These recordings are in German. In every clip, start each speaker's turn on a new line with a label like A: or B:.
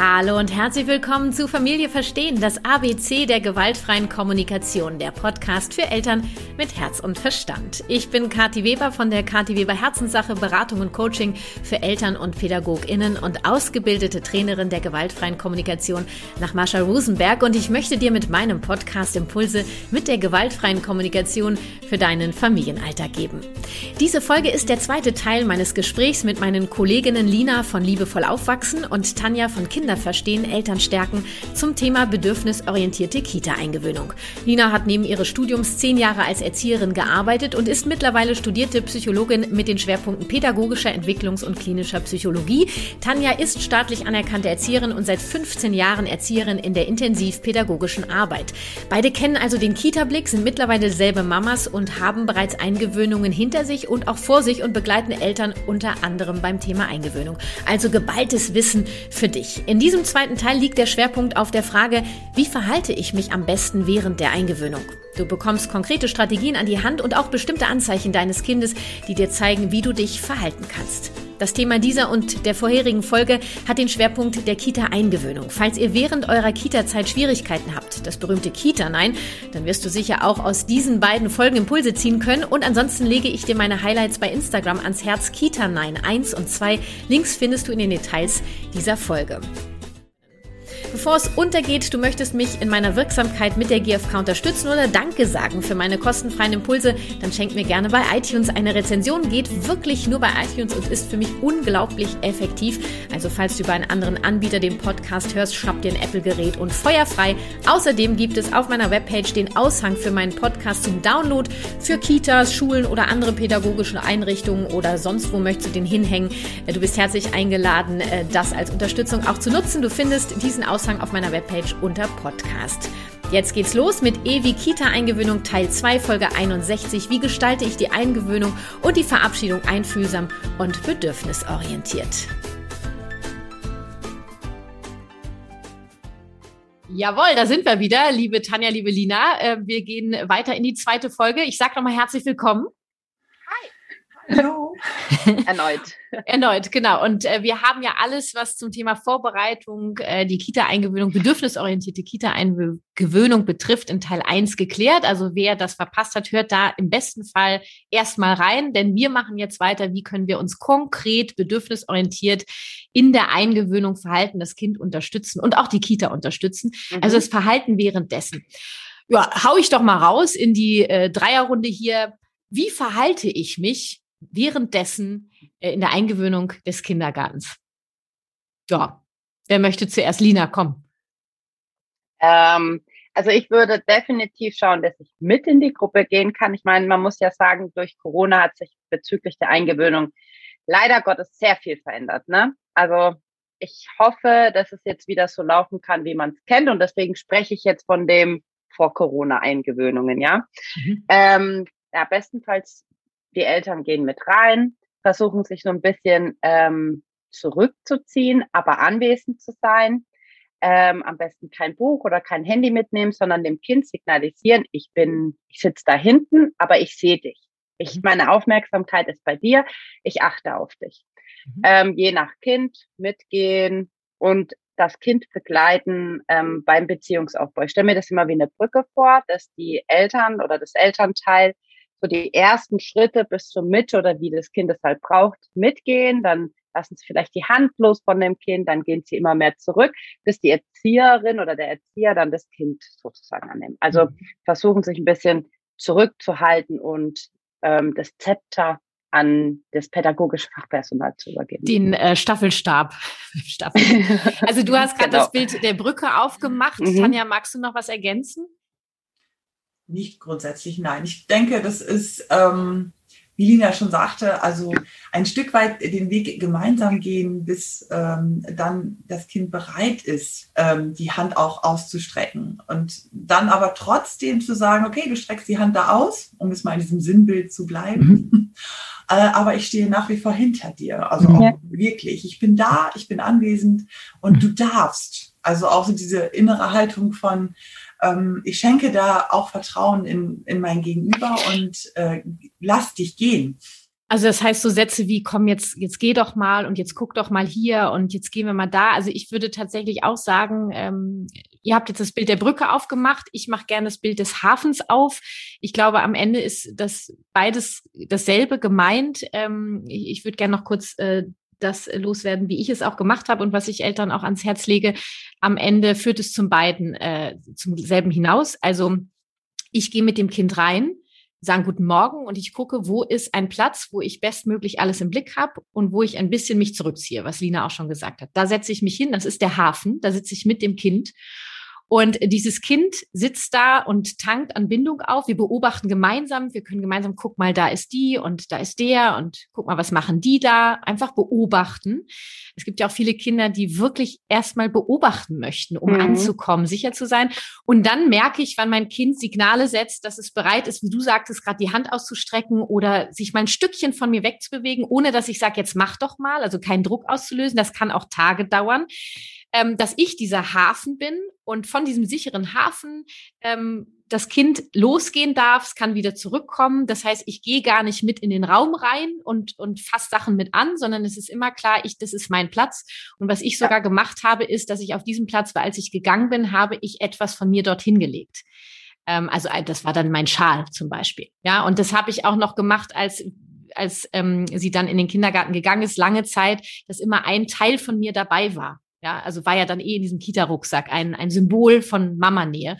A: Hallo und herzlich willkommen zu Familie Verstehen, das ABC der gewaltfreien Kommunikation, der Podcast für Eltern mit Herz und Verstand. Ich bin Kathi Weber von der Kathi Weber Herzenssache Beratung und Coaching für Eltern und PädagogInnen und ausgebildete Trainerin der gewaltfreien Kommunikation nach Marsha Rosenberg und ich möchte dir mit meinem Podcast Impulse mit der gewaltfreien Kommunikation für deinen Familienalltag geben. Diese Folge ist der zweite Teil meines Gesprächs mit meinen Kolleginnen Lina von Liebevoll Aufwachsen und Tanja von Kinder Kinder verstehen, Eltern stärken zum Thema bedürfnisorientierte Kita-Eingewöhnung. Nina hat neben ihres Studiums zehn Jahre als Erzieherin gearbeitet und ist mittlerweile studierte Psychologin mit den Schwerpunkten pädagogischer Entwicklungs- und klinischer Psychologie. Tanja ist staatlich anerkannte Erzieherin und seit 15 Jahren Erzieherin in der intensivpädagogischen Arbeit. Beide kennen also den Kita-Blick, sind mittlerweile selbe Mamas und haben bereits Eingewöhnungen hinter sich und auch vor sich und begleiten Eltern unter anderem beim Thema Eingewöhnung. Also geballtes Wissen für dich. In in diesem zweiten Teil liegt der Schwerpunkt auf der Frage, wie verhalte ich mich am besten während der Eingewöhnung? Du bekommst konkrete Strategien an die Hand und auch bestimmte Anzeichen deines Kindes, die dir zeigen, wie du dich verhalten kannst. Das Thema dieser und der vorherigen Folge hat den Schwerpunkt der Kita-Eingewöhnung. Falls ihr während eurer Kita-Zeit Schwierigkeiten habt, das berühmte Kita-Nein, dann wirst du sicher auch aus diesen beiden Folgen Impulse ziehen können. Und ansonsten lege ich dir meine Highlights bei Instagram ans Herz. Kita-Nein 1 und 2. Links findest du in den Details dieser Folge. Bevor es untergeht, du möchtest mich in meiner Wirksamkeit mit der GfK unterstützen oder Danke sagen für meine kostenfreien Impulse, dann schenk mir gerne bei iTunes eine Rezension. Geht wirklich nur bei iTunes und ist für mich unglaublich effektiv. Also falls du über einen anderen Anbieter den Podcast hörst, schnapp dir ein Apple-Gerät und feuerfrei. Außerdem gibt es auf meiner Webpage den Aushang für meinen Podcast zum Download für Kitas, Schulen oder andere pädagogische Einrichtungen oder sonst wo möchtest du den hinhängen. Du bist herzlich eingeladen, äh, das als Unterstützung auch zu nutzen. Du findest diesen Aushang Aushang auf meiner Webpage unter Podcast. Jetzt geht's los mit Ewi Kita Eingewöhnung Teil 2 Folge 61. Wie gestalte ich die Eingewöhnung und die Verabschiedung einfühlsam und bedürfnisorientiert? Jawohl, da sind wir wieder, liebe Tanja, liebe Lina. Äh, wir gehen weiter in die zweite Folge. Ich sage nochmal herzlich willkommen.
B: Hallo.
A: Erneut. Erneut, genau. Und äh, wir haben ja alles, was zum Thema Vorbereitung, äh, die Kita-Eingewöhnung, bedürfnisorientierte Kita-Eingewöhnung betrifft, in Teil 1 geklärt. Also wer das verpasst hat, hört da im besten Fall erstmal rein, denn wir machen jetzt weiter, wie können wir uns konkret bedürfnisorientiert in der Eingewöhnung verhalten, das Kind unterstützen und auch die Kita unterstützen. Mhm. Also das Verhalten währenddessen. Ja, hau ich doch mal raus in die äh, Dreierrunde hier. Wie verhalte ich mich währenddessen äh, in der Eingewöhnung des Kindergartens. Ja, wer möchte zuerst? Lina, komm.
B: Ähm, also ich würde definitiv schauen, dass ich mit in die Gruppe gehen kann. Ich meine, man muss ja sagen, durch Corona hat sich bezüglich der Eingewöhnung leider Gottes sehr viel verändert. Ne? Also ich hoffe, dass es jetzt wieder so laufen kann, wie man es kennt. Und deswegen spreche ich jetzt von dem vor Corona-Eingewöhnungen, ja. Mhm. Ähm, ja, bestenfalls die Eltern gehen mit rein, versuchen sich so ein bisschen ähm, zurückzuziehen, aber anwesend zu sein. Ähm, am besten kein Buch oder kein Handy mitnehmen, sondern dem Kind signalisieren, ich bin, ich sitze da hinten, aber ich sehe dich. Ich, mhm. meine Aufmerksamkeit ist bei dir, ich achte auf dich. Mhm. Ähm, je nach Kind mitgehen und das Kind begleiten ähm, beim Beziehungsaufbau. Ich stelle mir das immer wie eine Brücke vor, dass die Eltern oder das Elternteil so die ersten Schritte bis zur Mitte oder wie das Kind es halt braucht, mitgehen. Dann lassen sie vielleicht die Hand los von dem Kind, dann gehen sie immer mehr zurück, bis die Erzieherin oder der Erzieher dann das Kind sozusagen annimmt. Also mhm. versuchen sich ein bisschen zurückzuhalten und ähm, das Zepter an das pädagogische Fachpersonal zu übergeben.
A: Den äh, Staffelstab. Staffel. Also du hast gerade genau. das Bild der Brücke aufgemacht. Mhm. Tanja, magst du noch was ergänzen?
C: Nicht grundsätzlich nein. Ich denke, das ist, ähm, wie Lina schon sagte, also ein Stück weit den Weg gemeinsam gehen, bis ähm, dann das Kind bereit ist, ähm, die Hand auch auszustrecken. Und dann aber trotzdem zu sagen, okay, du streckst die Hand da aus, um es mal in diesem Sinnbild zu bleiben. Mhm. äh, aber ich stehe nach wie vor hinter dir. Also ja. wirklich. Ich bin da, ich bin anwesend und mhm. du darfst. Also auch so diese innere Haltung von, ähm, ich schenke da auch Vertrauen in, in mein Gegenüber und äh, lass dich gehen.
A: Also das heißt so Sätze wie komm jetzt jetzt geh doch mal und jetzt guck doch mal hier und jetzt gehen wir mal da. Also ich würde tatsächlich auch sagen, ähm, ihr habt jetzt das Bild der Brücke aufgemacht. Ich mache gerne das Bild des Hafens auf. Ich glaube, am Ende ist das beides dasselbe gemeint. Ähm, ich, ich würde gerne noch kurz äh, das loswerden, wie ich es auch gemacht habe und was ich Eltern auch ans Herz lege. Am Ende führt es zum beiden, äh, zum selben hinaus. Also ich gehe mit dem Kind rein sagen guten Morgen und ich gucke, wo ist ein Platz, wo ich bestmöglich alles im Blick habe und wo ich ein bisschen mich zurückziehe, was Lina auch schon gesagt hat. Da setze ich mich hin, das ist der Hafen, da sitze ich mit dem Kind und dieses Kind sitzt da und tankt an Bindung auf. Wir beobachten gemeinsam. Wir können gemeinsam, guck mal, da ist die und da ist der und guck mal, was machen die da? Einfach beobachten. Es gibt ja auch viele Kinder, die wirklich erstmal beobachten möchten, um mhm. anzukommen, sicher zu sein. Und dann merke ich, wann mein Kind Signale setzt, dass es bereit ist, wie du sagtest, gerade die Hand auszustrecken oder sich mal ein Stückchen von mir wegzubewegen, ohne dass ich sage, jetzt mach doch mal, also keinen Druck auszulösen. Das kann auch Tage dauern ähm, dass ich dieser Hafen bin und von diesem sicheren Hafen ähm, das Kind losgehen darf, es kann wieder zurückkommen. Das heißt, ich gehe gar nicht mit in den Raum rein und, und fasse Sachen mit an, sondern es ist immer klar, ich, das ist mein Platz. Und was ich sogar gemacht habe, ist, dass ich auf diesem Platz war, als ich gegangen bin, habe ich etwas von mir dorthin gelegt. Ähm, also das war dann mein Schal zum Beispiel. Ja, und das habe ich auch noch gemacht, als als ähm, sie dann in den Kindergarten gegangen ist, lange Zeit, dass immer ein Teil von mir dabei war. Ja, also war ja dann eh in diesem Kita-Rucksack ein, ein Symbol von Mama-Nähe.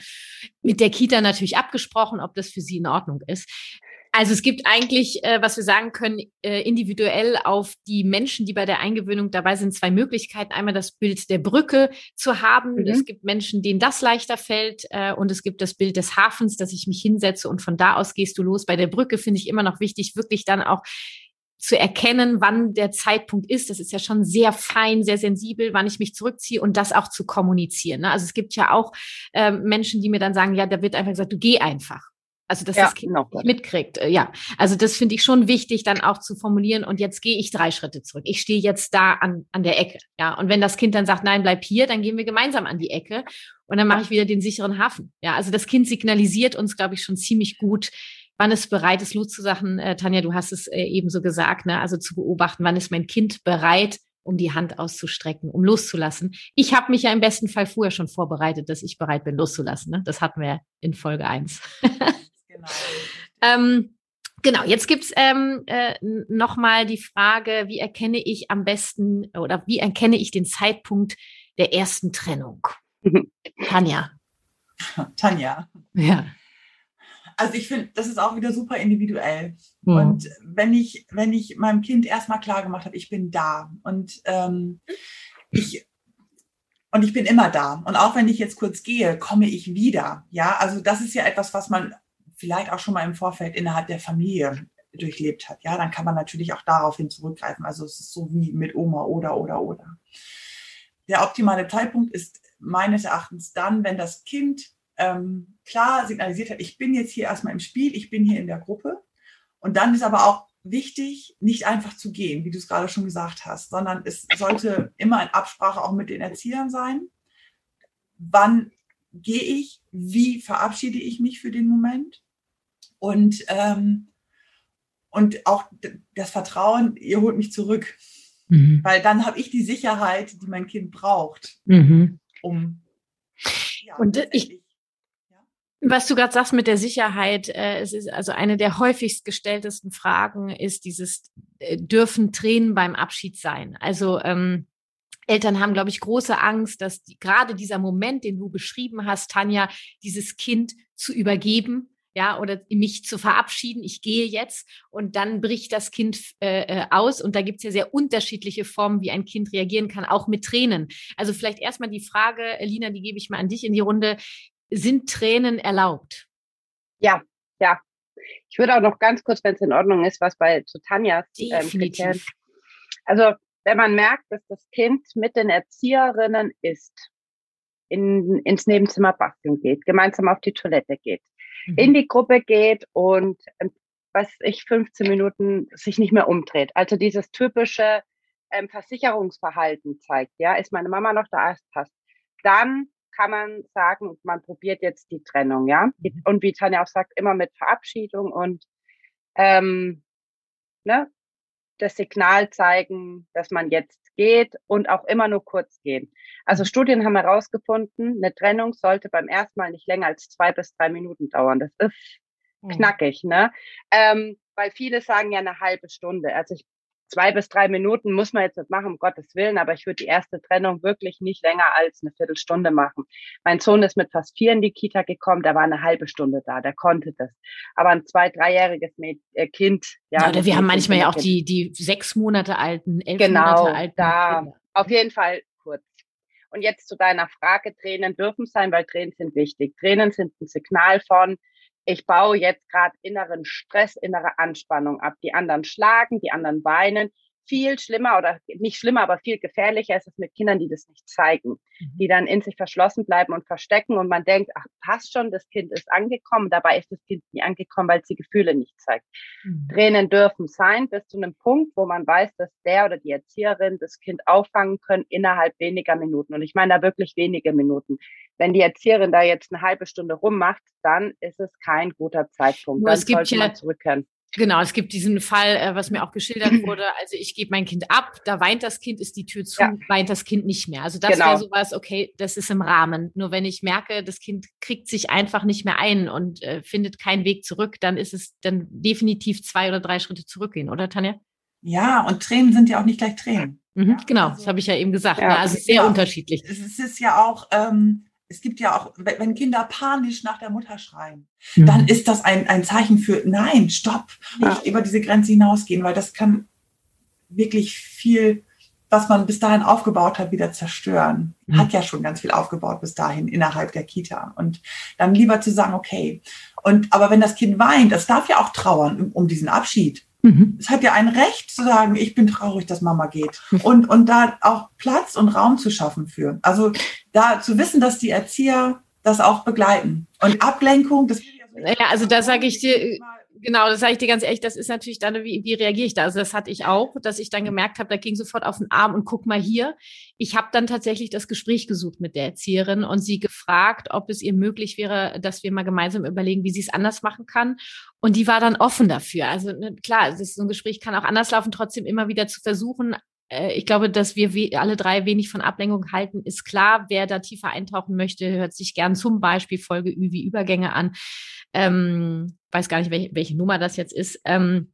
A: Mit der Kita natürlich abgesprochen, ob das für sie in Ordnung ist. Also es gibt eigentlich, äh, was wir sagen können, äh, individuell auf die Menschen, die bei der Eingewöhnung dabei sind, zwei Möglichkeiten. Einmal das Bild der Brücke zu haben. Mhm. Es gibt Menschen, denen das leichter fällt. Äh, und es gibt das Bild des Hafens, dass ich mich hinsetze und von da aus gehst du los. Bei der Brücke finde ich immer noch wichtig, wirklich dann auch zu erkennen, wann der Zeitpunkt ist. Das ist ja schon sehr fein, sehr sensibel, wann ich mich zurückziehe und das auch zu kommunizieren. Ne? Also es gibt ja auch äh, Menschen, die mir dann sagen, ja, da wird einfach gesagt, du geh einfach. Also dass ja, das Kind no, mitkriegt. Äh, ja, also das finde ich schon wichtig, dann auch zu formulieren. Und jetzt gehe ich drei Schritte zurück. Ich stehe jetzt da an, an der Ecke. Ja, und wenn das Kind dann sagt, nein, bleib hier, dann gehen wir gemeinsam an die Ecke und dann mache ich wieder den sicheren Hafen. Ja, also das Kind signalisiert uns, glaube ich, schon ziemlich gut, wann es bereit ist, loszusachen. Äh, Tanja, du hast es äh, eben so gesagt, ne? also zu beobachten, wann ist mein Kind bereit, um die Hand auszustrecken, um loszulassen. Ich habe mich ja im besten Fall vorher schon vorbereitet, dass ich bereit bin, loszulassen. Ne? Das hatten wir in Folge eins. genau. ähm, Genau, jetzt gibt's ähm, äh, nochmal die Frage, wie erkenne ich am besten oder wie erkenne ich den Zeitpunkt der ersten Trennung? Tanja.
C: Tanja.
A: Ja
C: also ich finde, das ist auch wieder super individuell. Mhm. Und wenn ich, wenn ich meinem Kind erstmal klar gemacht habe, ich bin da und ähm, ich und ich bin immer da. Und auch wenn ich jetzt kurz gehe, komme ich wieder. Ja, also das ist ja etwas, was man vielleicht auch schon mal im Vorfeld innerhalb der Familie durchlebt hat. Ja, dann kann man natürlich auch daraufhin zurückgreifen. Also es ist so wie mit Oma oder oder oder. Der optimale Zeitpunkt ist meines Erachtens dann, wenn das Kind ähm, klar signalisiert hat, ich bin jetzt hier erstmal im Spiel, ich bin hier in der Gruppe. Und dann ist aber auch wichtig, nicht einfach zu gehen, wie du es gerade schon gesagt hast, sondern es sollte immer in Absprache auch mit den Erziehern sein. Wann gehe ich? Wie verabschiede ich mich für den Moment? Und, ähm, und auch das Vertrauen, ihr holt mich zurück. Mhm. Weil dann habe ich die Sicherheit, die mein Kind braucht, mhm. um.
A: Ja, und ich, was du gerade sagst mit der Sicherheit, äh, es ist also eine der häufigst gestelltesten Fragen ist dieses, äh, dürfen Tränen beim Abschied sein? Also ähm, Eltern haben, glaube ich, große Angst, dass die, gerade dieser Moment, den du beschrieben hast, Tanja, dieses Kind zu übergeben, ja, oder mich zu verabschieden, ich gehe jetzt und dann bricht das Kind äh, äh aus. Und da gibt es ja sehr unterschiedliche Formen, wie ein Kind reagieren kann, auch mit Tränen. Also vielleicht erstmal die Frage, Lina, die gebe ich mal an dich in die Runde. Sind Tränen erlaubt?
B: Ja, ja. Ich würde auch noch ganz kurz, wenn es in Ordnung ist, was bei zu Tanjas ähm, Kriterien. Also wenn man merkt, dass das Kind mit den Erzieherinnen ist, in, ins Nebenzimmer basteln geht, gemeinsam auf die Toilette geht, mhm. in die Gruppe geht und ähm, was ich 15 Minuten sich nicht mehr umdreht. Also dieses typische ähm, Versicherungsverhalten zeigt. Ja, ist meine Mama noch da? Passt. Dann kann man sagen, man probiert jetzt die Trennung, ja. Mhm. Und wie Tanja auch sagt, immer mit Verabschiedung und ähm, ne, das Signal zeigen, dass man jetzt geht und auch immer nur kurz gehen. Also Studien haben herausgefunden, eine Trennung sollte beim ersten Mal nicht länger als zwei bis drei Minuten dauern. Das ist hm. knackig, ne? Ähm, weil viele sagen ja eine halbe Stunde. Also ich zwei bis drei Minuten muss man jetzt nicht machen, um Gottes Willen, aber ich würde die erste Trennung wirklich nicht länger als eine Viertelstunde machen. Mein Sohn ist mit fast vier in die Kita gekommen, der war eine halbe Stunde da, der konnte das. Aber ein zwei-, dreijähriges äh, Kind,
A: ja. ja oder wir haben manchmal ja auch die, die sechs Monate alten, elf
B: genau,
A: Monate alten.
B: Da, Kinder. auf jeden Fall kurz. Und jetzt zu deiner Frage, Tränen dürfen sein, weil Tränen sind wichtig. Tränen sind ein Signal von, ich baue jetzt gerade inneren Stress, innere Anspannung ab. Die anderen schlagen, die anderen weinen viel schlimmer oder nicht schlimmer, aber viel gefährlicher ist es mit Kindern, die das nicht zeigen, mhm. die dann in sich verschlossen bleiben und verstecken und man denkt, ach, passt schon, das Kind ist angekommen. Dabei ist das Kind nie angekommen, weil es die Gefühle nicht zeigt. Mhm. Tränen dürfen sein bis zu einem Punkt, wo man weiß, dass der oder die Erzieherin das Kind auffangen können innerhalb weniger Minuten. Und ich meine da wirklich wenige Minuten. Wenn die Erzieherin da jetzt eine halbe Stunde rummacht, dann ist es kein guter Zeitpunkt.
A: Nur
B: dann
A: es gibt sollte man zurückkehren. Genau, es gibt diesen Fall, äh, was mir auch geschildert wurde. Also ich gebe mein Kind ab, da weint das Kind, ist die Tür zu, ja. weint das Kind nicht mehr. Also das genau. wäre sowas, okay, das ist im Rahmen. Nur wenn ich merke, das Kind kriegt sich einfach nicht mehr ein und äh, findet keinen Weg zurück, dann ist es dann definitiv zwei oder drei Schritte zurückgehen, oder Tanja?
C: Ja, und Tränen sind ja auch nicht gleich Tränen.
A: Mhm, genau, also, das habe ich ja eben gesagt. Ja. Ne? Also sehr ja. unterschiedlich.
C: Es ist ja auch, ähm, es gibt ja auch, wenn Kinder panisch nach der Mutter schreien, mhm. dann ist das ein, ein Zeichen für, nein, stopp, nicht ja. über diese Grenze hinausgehen, weil das kann wirklich viel, was man bis dahin aufgebaut hat, wieder zerstören. Mhm. Hat ja schon ganz viel aufgebaut bis dahin innerhalb der Kita. Und dann lieber zu sagen, okay. Und, aber wenn das Kind weint, es darf ja auch trauern um diesen Abschied. Mhm. Es hat ja ein Recht zu sagen, ich bin traurig, dass Mama geht. Und, und da auch Platz und Raum zu schaffen für. Also da zu wissen, dass die Erzieher das auch begleiten. Und Ablenkung, das.
A: Ja, also da sage ich dir, Genau, das sage ich dir ganz ehrlich, das ist natürlich dann, wie, wie reagiere ich da? Also das hatte ich auch, dass ich dann gemerkt habe, da ging sofort auf den Arm und guck mal hier. Ich habe dann tatsächlich das Gespräch gesucht mit der Erzieherin und sie gefragt, ob es ihr möglich wäre, dass wir mal gemeinsam überlegen, wie sie es anders machen kann. Und die war dann offen dafür. Also ne, klar, ist, so ein Gespräch kann auch anders laufen, trotzdem immer wieder zu versuchen, äh, ich glaube, dass wir alle drei wenig von Ablenkung halten, ist klar. Wer da tiefer eintauchen möchte, hört sich gern zum Beispiel Folge Ü wie Übergänge an. Ähm, weiß gar nicht, welche, welche Nummer das jetzt ist. Ähm,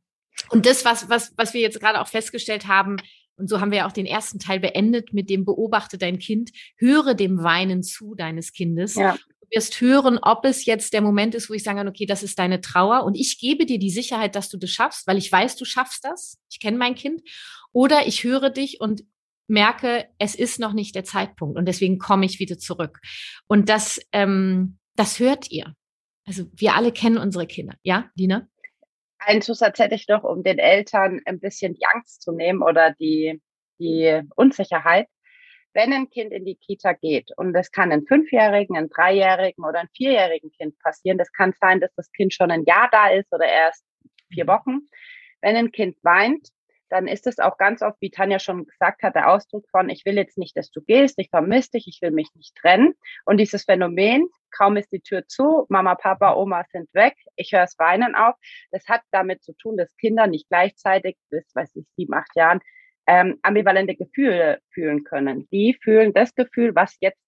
A: und das, was, was, was wir jetzt gerade auch festgestellt haben, und so haben wir ja auch den ersten Teil beendet mit dem Beobachte dein Kind, höre dem Weinen zu deines Kindes. Ja. Du wirst hören, ob es jetzt der Moment ist, wo ich sage, okay, das ist deine Trauer und ich gebe dir die Sicherheit, dass du das schaffst, weil ich weiß, du schaffst das. Ich kenne mein Kind. Oder ich höre dich und merke, es ist noch nicht der Zeitpunkt und deswegen komme ich wieder zurück. Und das, ähm, das hört ihr. Also wir alle kennen unsere Kinder, ja, Dina?
B: Ein Zusatz hätte ich noch, um den Eltern ein bisschen die Angst zu nehmen oder die, die Unsicherheit. Wenn ein Kind in die Kita geht und das kann ein Fünfjährigen, ein Dreijährigen oder ein Vierjährigen Kind passieren, das kann sein, dass das Kind schon ein Jahr da ist oder erst vier mhm. Wochen. Wenn ein Kind weint, dann ist es auch ganz oft, wie Tanja schon gesagt hat, der Ausdruck von, ich will jetzt nicht, dass du gehst, ich vermisse dich, ich will mich nicht trennen. Und dieses Phänomen, kaum ist die Tür zu, Mama, Papa, Oma sind weg, ich höre es weinen auf, das hat damit zu tun, dass Kinder nicht gleichzeitig bis, weiß ich, sieben, acht Jahren ähm, ambivalente Gefühle fühlen können. Die fühlen das Gefühl, was jetzt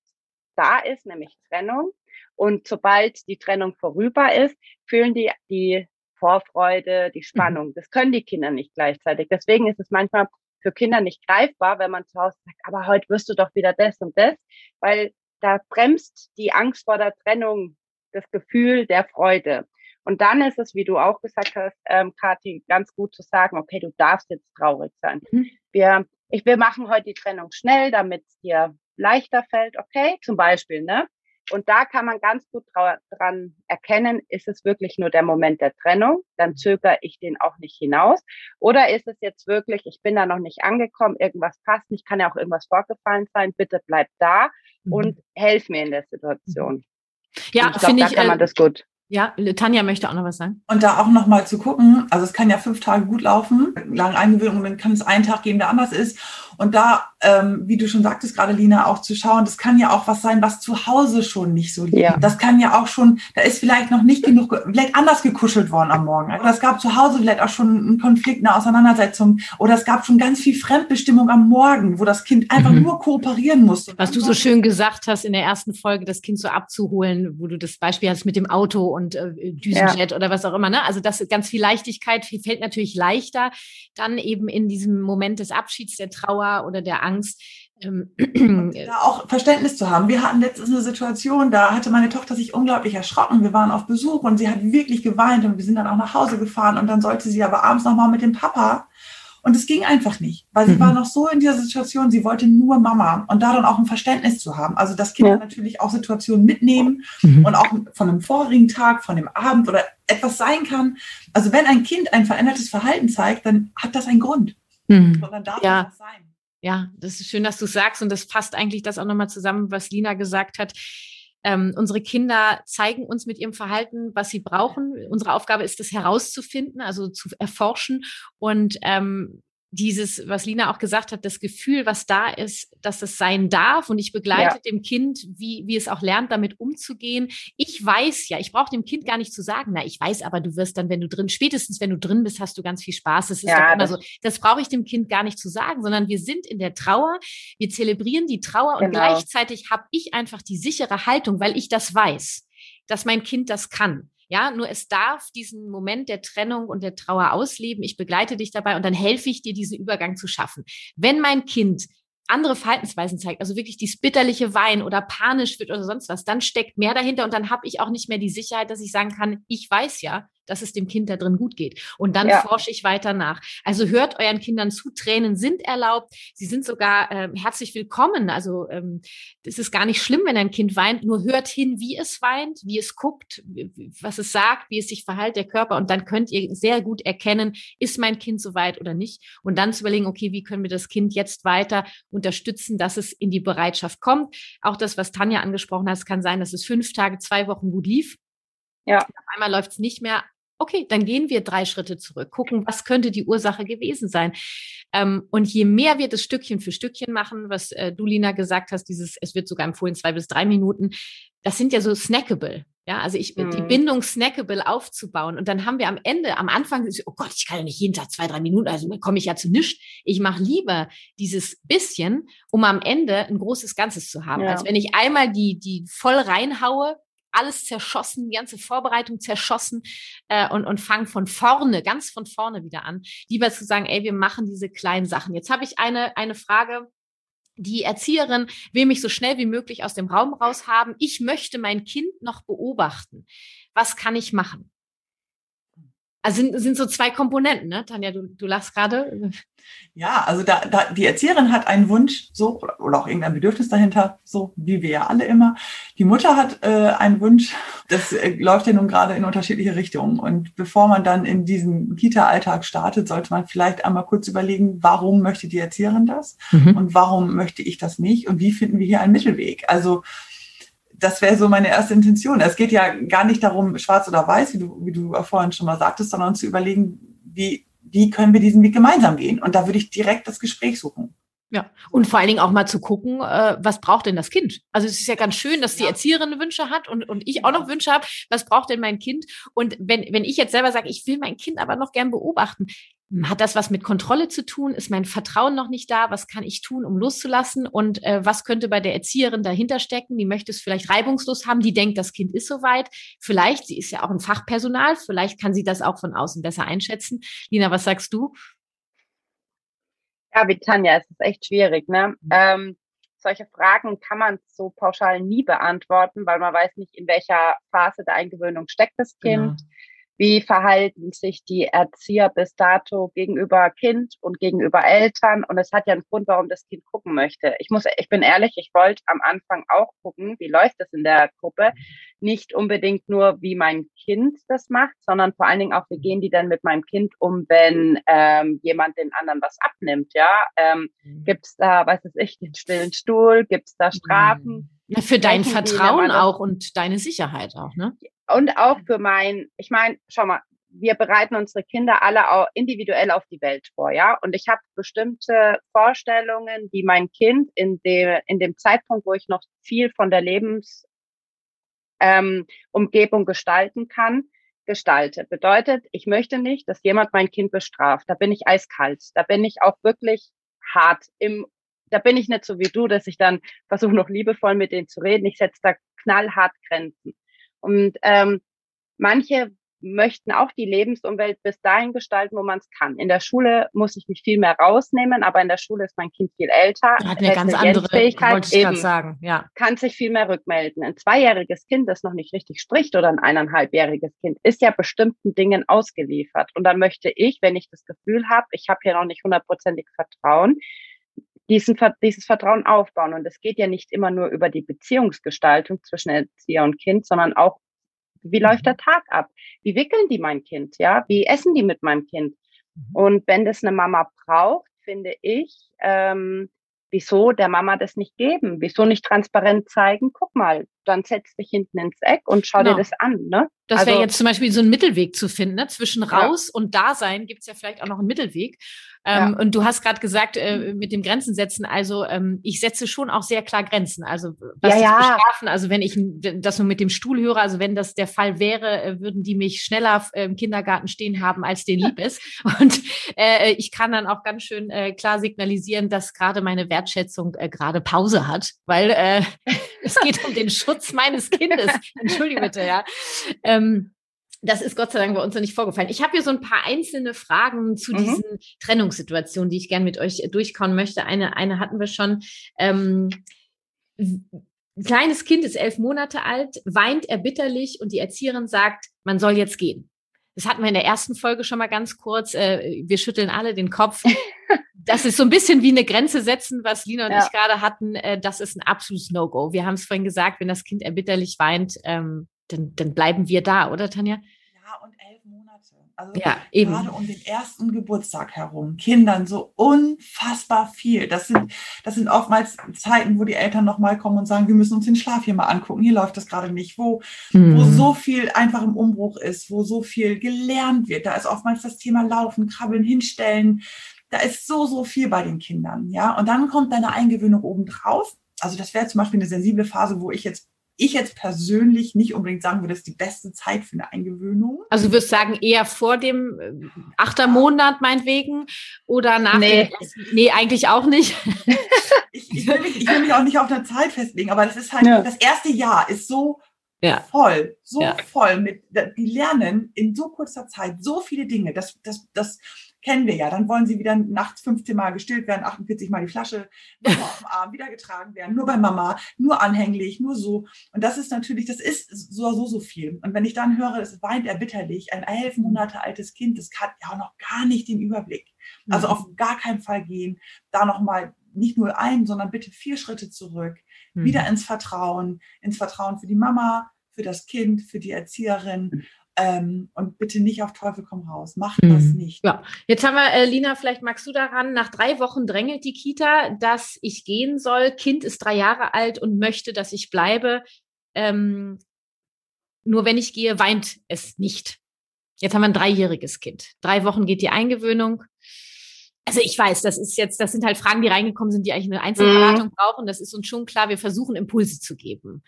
B: da ist, nämlich Trennung. Und sobald die Trennung vorüber ist, fühlen die die Vorfreude, die mhm. Spannung. Das können die Kinder nicht gleichzeitig. Deswegen ist es manchmal für Kinder nicht greifbar, wenn man zu Hause sagt, aber heute wirst du doch wieder das und das, weil da bremst die Angst vor der Trennung das Gefühl der Freude. Und dann ist es, wie du auch gesagt hast, ähm, Kathi, ganz gut zu sagen, okay, du darfst jetzt traurig sein. Mhm. Wir, ich, wir machen heute die Trennung schnell, damit es dir leichter fällt, okay, zum Beispiel, ne? Und da kann man ganz gut dran erkennen, ist es wirklich nur der Moment der Trennung, dann zögere ich den auch nicht hinaus. Oder ist es jetzt wirklich, ich bin da noch nicht angekommen, irgendwas passt nicht, kann ja auch irgendwas vorgefallen sein, bitte bleib da mhm. und helf mir in der Situation.
A: Ja, finde ich.
B: Da kann man äh, das gut.
A: Ja, Tanja möchte auch noch was sagen.
C: Und da auch noch mal zu gucken, also es kann ja fünf Tage gut laufen, lange Eingewöhnung, dann kann es einen Tag geben, der anders ist. Und da, ähm, wie du schon sagtest gerade, Lina, auch zu schauen, das kann ja auch was sein, was zu Hause schon nicht so liegt. Ja. Das kann ja auch schon, da ist vielleicht noch nicht genug, vielleicht anders gekuschelt worden am Morgen. Oder es gab zu Hause vielleicht auch schon einen Konflikt, eine Auseinandersetzung. Oder es gab schon ganz viel Fremdbestimmung am Morgen, wo das Kind einfach mhm. nur kooperieren musste.
A: Was du so schön gesagt hast in der ersten Folge, das Kind so abzuholen, wo du das Beispiel hast mit dem Auto und äh, Düsenjet ja. oder was auch immer. Ne? Also das ganz viel Leichtigkeit fällt natürlich leichter, dann eben in diesem Moment des Abschieds, der Trauer oder der Angst.
C: Ähm, da auch Verständnis zu haben. Wir hatten letztens eine Situation, da hatte meine Tochter sich unglaublich erschrocken. Wir waren auf Besuch und sie hat wirklich geweint und wir sind dann auch nach Hause gefahren und dann sollte sie aber abends nochmal mit dem Papa und es ging einfach nicht, weil sie mhm. war noch so in dieser Situation, sie wollte nur Mama und da dann auch ein Verständnis zu haben. Also, dass Kinder ja. natürlich auch Situationen mitnehmen mhm. und auch von einem vorigen Tag, von dem Abend oder etwas sein kann. Also, wenn ein Kind ein verändertes Verhalten zeigt, dann hat das einen Grund.
A: Mhm. Und dann darf ja. das sein. Ja, das ist schön, dass du sagst und das passt eigentlich das auch nochmal zusammen, was Lina gesagt hat ähm, unsere Kinder zeigen uns mit ihrem Verhalten, was sie brauchen. Unsere Aufgabe ist es herauszufinden, also zu erforschen und ähm, dieses, was Lina auch gesagt hat, das Gefühl, was da ist, dass es sein darf und ich begleite ja. dem Kind, wie, wie es auch lernt, damit umzugehen. Ich weiß ja, ich brauche dem Kind gar nicht zu sagen, na, ich weiß aber, du wirst dann, wenn du drin, spätestens wenn du drin bist, hast du ganz viel Spaß. Das ist ja, doch immer das so. Das brauche ich dem Kind gar nicht zu sagen, sondern wir sind in der Trauer, wir zelebrieren die Trauer genau. und gleichzeitig habe ich einfach die sichere Haltung, weil ich das weiß, dass mein Kind das kann. Ja, nur es darf diesen Moment der Trennung und der Trauer ausleben. Ich begleite dich dabei und dann helfe ich dir, diesen Übergang zu schaffen. Wenn mein Kind andere Verhaltensweisen zeigt, also wirklich dieses bitterliche Wein oder panisch wird oder sonst was, dann steckt mehr dahinter und dann habe ich auch nicht mehr die Sicherheit, dass ich sagen kann, ich weiß ja, dass es dem Kind da drin gut geht. Und dann ja. forsche ich weiter nach. Also hört euren Kindern zu, Tränen sind erlaubt, sie sind sogar äh, herzlich willkommen. Also ähm, es ist gar nicht schlimm, wenn ein Kind weint, nur hört hin, wie es weint, wie es guckt, was es sagt, wie es sich verhält, der Körper. Und dann könnt ihr sehr gut erkennen, ist mein Kind soweit oder nicht. Und dann zu überlegen, okay, wie können wir das Kind jetzt weiter unterstützen, dass es in die Bereitschaft kommt. Auch das, was Tanja angesprochen hat, es kann sein, dass es fünf Tage, zwei Wochen gut lief. Ja. Auf einmal läuft es nicht mehr okay, dann gehen wir drei Schritte zurück, gucken, was könnte die Ursache gewesen sein. Ähm, und je mehr wir das Stückchen für Stückchen machen, was äh, du, Lina, gesagt hast, dieses, es wird sogar empfohlen, zwei bis drei Minuten, das sind ja so snackable. Ja, also ich, mhm. die Bindung snackable aufzubauen. Und dann haben wir am Ende, am Anfang, oh Gott, ich kann ja nicht jeden Tag zwei, drei Minuten, also komme ich ja zu nichts. Ich mache lieber dieses bisschen, um am Ende ein großes Ganzes zu haben, ja. als wenn ich einmal die, die voll reinhaue alles zerschossen, die ganze Vorbereitung zerschossen äh, und, und fangen von vorne, ganz von vorne wieder an. Lieber zu sagen, ey, wir machen diese kleinen Sachen. Jetzt habe ich eine, eine Frage. Die Erzieherin will mich so schnell wie möglich aus dem Raum raus haben. Ich möchte mein Kind noch beobachten. Was kann ich machen? Also sind, sind so zwei Komponenten, ne? Tanja, du, du lachst gerade.
C: Ja, also da, da, die Erzieherin hat einen Wunsch, so, oder, oder auch irgendein Bedürfnis dahinter, so wie wir ja alle immer. Die Mutter hat äh, einen Wunsch, das äh, läuft ja nun gerade in unterschiedliche Richtungen. Und bevor man dann in diesen Kita-Alltag startet, sollte man vielleicht einmal kurz überlegen, warum möchte die Erzieherin das mhm. und warum möchte ich das nicht und wie finden wir hier einen Mittelweg? Also das wäre so meine erste Intention. Es geht ja gar nicht darum, schwarz oder weiß, wie du, wie du vorhin schon mal sagtest, sondern zu überlegen, wie, wie können wir diesen Weg gemeinsam gehen? Und da würde ich direkt das Gespräch suchen.
A: Ja, und vor allen Dingen auch mal zu gucken, äh, was braucht denn das Kind? Also es ist ja ganz schön, dass die ja. Erzieherin Wünsche hat und, und ich auch noch Wünsche habe. Was braucht denn mein Kind? Und wenn, wenn ich jetzt selber sage, ich will mein Kind aber noch gern beobachten, hat das was mit Kontrolle zu tun? Ist mein Vertrauen noch nicht da? Was kann ich tun, um loszulassen? Und äh, was könnte bei der Erzieherin dahinter stecken? Die möchte es vielleicht reibungslos haben, die denkt, das Kind ist soweit. Vielleicht, sie ist ja auch ein Fachpersonal, vielleicht kann sie das auch von außen besser einschätzen. Lina, was sagst du?
B: Ja, wie Tanja, es ist echt schwierig. Ne? Mhm. Ähm, solche Fragen kann man so pauschal nie beantworten, weil man weiß nicht, in welcher Phase der Eingewöhnung steckt das Kind. Genau wie verhalten sich die Erzieher bis dato gegenüber Kind und gegenüber Eltern? Und es hat ja einen Grund, warum das Kind gucken möchte. Ich muss, ich bin ehrlich, ich wollte am Anfang auch gucken, wie läuft es in der Gruppe. Nicht unbedingt nur, wie mein Kind das macht, sondern vor allen Dingen auch, wie gehen die denn mit meinem Kind um, wenn ähm, jemand den anderen was abnimmt, ja? Ähm, mhm. Gibt's da, was weiß ich, den stillen Stuhl? Gibt's da Strafen?
A: Mhm. Ja, für dein Vertrauen auch und deine Sicherheit auch, ne?
B: Und auch für mein, ich meine, schau mal, wir bereiten unsere Kinder alle auch individuell auf die Welt vor, ja. Und ich habe bestimmte Vorstellungen, die mein Kind in dem, in dem Zeitpunkt, wo ich noch viel von der Lebensumgebung ähm, gestalten kann, gestalte. Bedeutet, ich möchte nicht, dass jemand mein Kind bestraft. Da bin ich eiskalt. Da bin ich auch wirklich hart im, da bin ich nicht so wie du, dass ich dann versuche noch liebevoll mit denen zu reden. Ich setze da knallhart Grenzen. Und ähm, manche möchten auch die Lebensumwelt bis dahin gestalten, wo man es kann. In der Schule muss ich mich viel mehr rausnehmen, aber in der Schule ist mein Kind viel älter.
A: Hat eine ganz andere
B: Fähigkeit, wollte ich eben, sagen, ja. Kann sich viel mehr rückmelden. Ein zweijähriges Kind, das noch nicht richtig spricht oder ein eineinhalbjähriges Kind, ist ja bestimmten Dingen ausgeliefert. Und dann möchte ich, wenn ich das Gefühl habe, ich habe hier noch nicht hundertprozentig Vertrauen, diesen, dieses Vertrauen aufbauen. Und es geht ja nicht immer nur über die Beziehungsgestaltung zwischen Erzieher und Kind, sondern auch wie läuft mhm. der Tag ab? Wie wickeln die mein Kind? Ja, wie essen die mit meinem Kind? Mhm. Und wenn das eine Mama braucht, finde ich, ähm, wieso der Mama das nicht geben? Wieso nicht transparent zeigen? Guck mal, dann setz dich hinten ins Eck und schau genau. dir das an. Ne?
A: Das also, wäre jetzt zum Beispiel so ein Mittelweg zu finden. Ne? Zwischen raus ja. und Dasein gibt es ja vielleicht auch noch einen Mittelweg. Ähm, ja. Und du hast gerade gesagt, äh, mit dem Grenzen setzen, also ähm, ich setze schon auch sehr klar Grenzen. Also was ja, ja. bestrafen, also wenn ich das nur mit dem Stuhl höre, also wenn das der Fall wäre, äh, würden die mich schneller äh, im Kindergarten stehen haben, als den lieb ist. Und äh, ich kann dann auch ganz schön äh, klar signalisieren, dass gerade meine Wertschätzung äh, gerade Pause hat, weil es geht um den Schutz meines Kindes. Entschuldige bitte, ja. Ähm, das ist Gott sei Dank bei uns noch nicht vorgefallen. Ich habe hier so ein paar einzelne Fragen zu mhm. diesen Trennungssituationen, die ich gerne mit euch durchkauen möchte. Eine, eine hatten wir schon. Ähm, ein kleines Kind ist elf Monate alt, weint erbitterlich und die Erzieherin sagt, man soll jetzt gehen. Das hatten wir in der ersten Folge schon mal ganz kurz. Äh, wir schütteln alle den Kopf. Das ist so ein bisschen wie eine Grenze setzen, was Lina und ja. ich gerade hatten. Äh, das ist ein absolutes No-Go. Wir haben es vorhin gesagt, wenn das Kind erbitterlich weint, ähm, dann, dann bleiben wir da, oder Tanja?
C: Ja, und elf Monate. Also ja, eben. gerade um den ersten Geburtstag herum, Kindern so unfassbar viel. Das sind, das sind oftmals Zeiten, wo die Eltern nochmal kommen und sagen, wir müssen uns den Schlaf hier mal angucken. Hier läuft das gerade nicht, wo, hm. wo so viel einfach im Umbruch ist, wo so viel gelernt wird. Da ist oftmals das Thema Laufen, Krabbeln, Hinstellen. Da ist so, so viel bei den Kindern. Ja, und dann kommt deine Eingewöhnung obendrauf. Also das wäre zum Beispiel eine sensible Phase, wo ich jetzt ich jetzt persönlich nicht unbedingt sagen würde, das ist die beste Zeit für eine Eingewöhnung.
A: Also du würdest sagen, eher vor dem äh, achter Monat meinetwegen oder nach nee. dem Nee, eigentlich auch nicht.
C: ich, ich, will mich, ich, will mich, auch nicht auf eine Zeit festlegen, aber das ist halt, ja. das erste Jahr ist so ja. voll, so ja. voll mit, die lernen in so kurzer Zeit so viele Dinge. Das, das, das kennen wir ja. Dann wollen sie wieder nachts 15 Mal gestillt werden, 48 Mal die Flasche auf dem Arm wieder getragen werden, nur bei Mama, nur anhänglich, nur so. Und das ist natürlich, das ist so, so, so viel. Und wenn ich dann höre, es weint erbitterlich, ein elf Monate altes Kind, das hat ja auch noch gar nicht den Überblick. Also mhm. auf gar keinen Fall gehen, da nochmal nicht nur ein, sondern bitte vier Schritte zurück, mhm. wieder ins Vertrauen, ins Vertrauen für die Mama, für das Kind, für die Erzieherin mhm. Ähm, und bitte nicht auf Teufel komm raus. Mach das mhm. nicht.
A: Ja, jetzt haben wir, äh, Lina, vielleicht magst du daran, nach drei Wochen drängelt die Kita, dass ich gehen soll. Kind ist drei Jahre alt und möchte, dass ich bleibe. Ähm, nur wenn ich gehe, weint es nicht. Jetzt haben wir ein dreijähriges Kind. Drei Wochen geht die Eingewöhnung. Also ich weiß, das ist jetzt, das sind halt Fragen, die reingekommen sind, die eigentlich eine Einzelberatung mhm. brauchen. Das ist uns schon klar. Wir versuchen Impulse zu geben.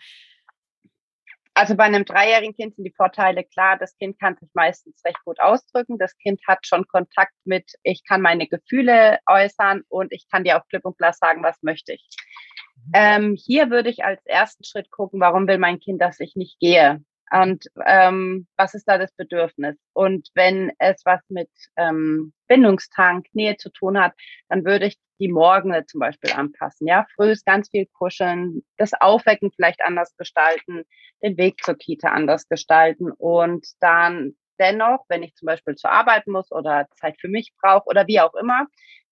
B: Also bei einem dreijährigen Kind sind die Vorteile klar. Das Kind kann sich meistens recht gut ausdrücken. Das Kind hat schon Kontakt mit, ich kann meine Gefühle äußern und ich kann dir auch klipp und klar sagen, was möchte ich. Mhm. Ähm, hier würde ich als ersten Schritt gucken, warum will mein Kind, dass ich nicht gehe? Und ähm, was ist da das Bedürfnis? Und wenn es was mit ähm, Bindungstank, Nähe zu tun hat, dann würde ich die Morgene zum Beispiel anpassen. Ja, früh ist ganz viel kuscheln, das Aufwecken vielleicht anders gestalten, den Weg zur Kita anders gestalten und dann dennoch, wenn ich zum Beispiel zur Arbeit muss oder Zeit für mich brauche oder wie auch immer,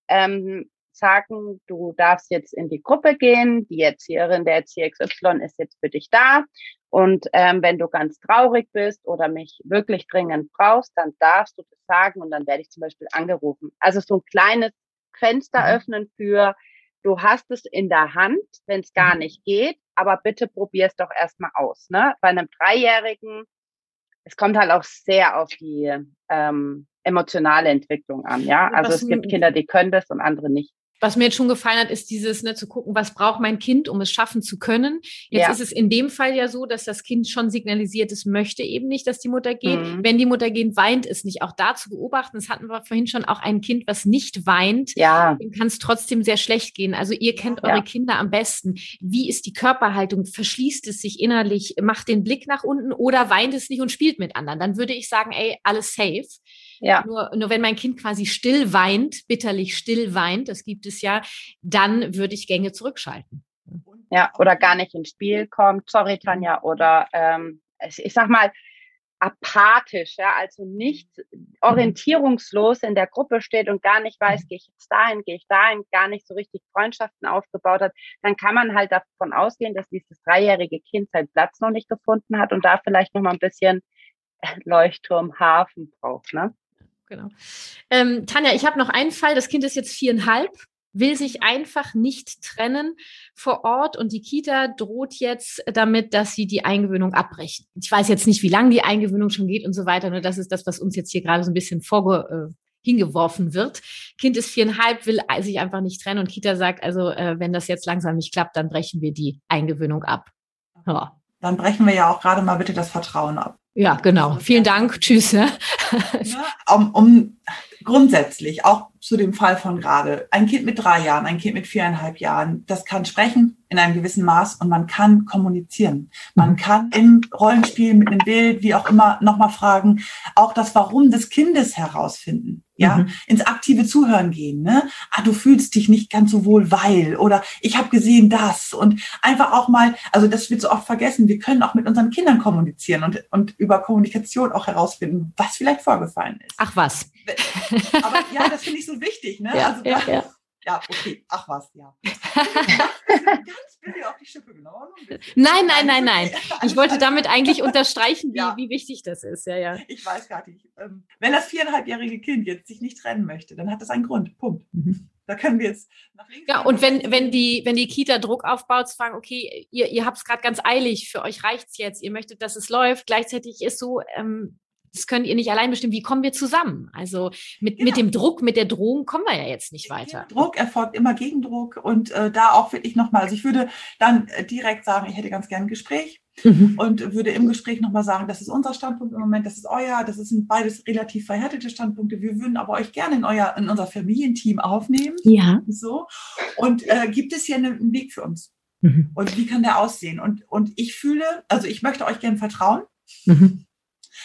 B: ähm, sagen, du darfst jetzt in die Gruppe gehen, die Erzieherin der Erzieher XY ist jetzt für dich da und ähm, wenn du ganz traurig bist oder mich wirklich dringend brauchst, dann darfst du das sagen und dann werde ich zum Beispiel angerufen. Also so ein kleines Fenster mhm. öffnen für, du hast es in der Hand, wenn es gar mhm. nicht geht, aber bitte probier es doch erstmal aus. Ne? Bei einem Dreijährigen es kommt halt auch sehr auf die ähm, emotionale Entwicklung an, ja. Also es gibt Kinder, die können das und andere nicht.
A: Was mir jetzt schon gefallen hat, ist dieses, ne, zu gucken, was braucht mein Kind, um es schaffen zu können. Jetzt ja. ist es in dem Fall ja so, dass das Kind schon signalisiert, es möchte eben nicht, dass die Mutter geht. Mhm. Wenn die Mutter geht, weint es nicht. Auch da zu beobachten, das hatten wir vorhin schon, auch ein Kind, was nicht weint, ja. kann es trotzdem sehr schlecht gehen. Also ihr kennt ja. eure Kinder am besten. Wie ist die Körperhaltung? Verschließt es sich innerlich, macht den Blick nach unten oder weint es nicht und spielt mit anderen? Dann würde ich sagen, ey, alles safe. Ja. Nur, nur wenn mein Kind quasi still weint, bitterlich still weint, das gibt es ja, dann würde ich Gänge zurückschalten.
B: Ja, oder gar nicht ins Spiel kommt, sorry Tanja, oder ähm, ich sag mal, apathisch, ja, also nicht orientierungslos in der Gruppe steht und gar nicht weiß, gehe ich jetzt dahin, gehe ich dahin, gar nicht so richtig Freundschaften aufgebaut hat, dann kann man halt davon ausgehen, dass dieses dreijährige Kind seinen Platz noch nicht gefunden hat und da vielleicht noch mal ein bisschen Leuchtturm Hafen braucht, ne?
A: Genau. Ähm, Tanja, ich habe noch einen Fall. Das Kind ist jetzt viereinhalb, will sich einfach nicht trennen vor Ort und die Kita droht jetzt damit, dass sie die Eingewöhnung abbrechen. Ich weiß jetzt nicht, wie lange die Eingewöhnung schon geht und so weiter. Nur das ist das, was uns jetzt hier gerade so ein bisschen vorge äh, hingeworfen wird. Kind ist viereinhalb, will sich einfach nicht trennen und Kita sagt, also äh, wenn das jetzt langsam nicht klappt, dann brechen wir die Eingewöhnung ab.
C: Ja. Dann brechen wir ja auch gerade mal bitte das Vertrauen ab.
A: Ja, genau. Vielen Dank. Tschüss. Ja,
C: um, um grundsätzlich auch zu dem Fall von gerade. Ein Kind mit drei Jahren, ein Kind mit viereinhalb Jahren, das kann sprechen in einem gewissen Maß und man kann kommunizieren. Man mhm. kann im Rollenspiel mit einem Bild, wie auch immer, nochmal fragen, auch das Warum des Kindes herausfinden. Ja, mhm. ins aktive Zuhören gehen. Ne? Ah, du fühlst dich nicht ganz so wohl, weil oder ich habe gesehen das und einfach auch mal, also das wird so oft vergessen. Wir können auch mit unseren Kindern kommunizieren und und über Kommunikation auch herausfinden, was vielleicht vorgefallen ist.
A: Ach was.
C: Aber ja, das finde ich so wichtig. Ne?
A: Ja, also, ja, ja.
C: ja, okay. Ach was, ja. ganz bisschen auf die Schippe genommen.
A: Nein, nein, nein, nein. Ich wollte damit eigentlich unterstreichen, wie, ja. wie wichtig das ist. Ja, ja.
C: Ich weiß gar nicht. Ähm, wenn das viereinhalbjährige Kind jetzt sich nicht trennen möchte, dann hat das einen Grund. Punkt. Mhm. Da können wir jetzt
A: nach links. Ja, und wenn, wenn, die, wenn die Kita Druck aufbaut, zu fragen, okay, ihr, ihr habt es gerade ganz eilig, für euch reicht es jetzt, ihr möchtet, dass es läuft. Gleichzeitig ist so, ähm, das könnt ihr nicht allein bestimmen. Wie kommen wir zusammen? Also mit, genau. mit dem Druck, mit der Drohung kommen wir ja jetzt nicht weiter.
C: Druck erfolgt immer Gegendruck und äh, da auch wirklich nochmal, also ich würde dann äh, direkt sagen, ich hätte ganz gern ein Gespräch. Mhm. Und würde im Gespräch nochmal sagen, das ist unser Standpunkt im Moment, das ist euer, das sind beides relativ verhärtete Standpunkte. Wir würden aber euch gerne in euer, in unser Familienteam aufnehmen.
A: Ja.
C: So. Und äh, gibt es hier einen Weg für uns? Mhm. Und wie kann der aussehen? Und, und ich fühle, also ich möchte euch gerne vertrauen. Mhm.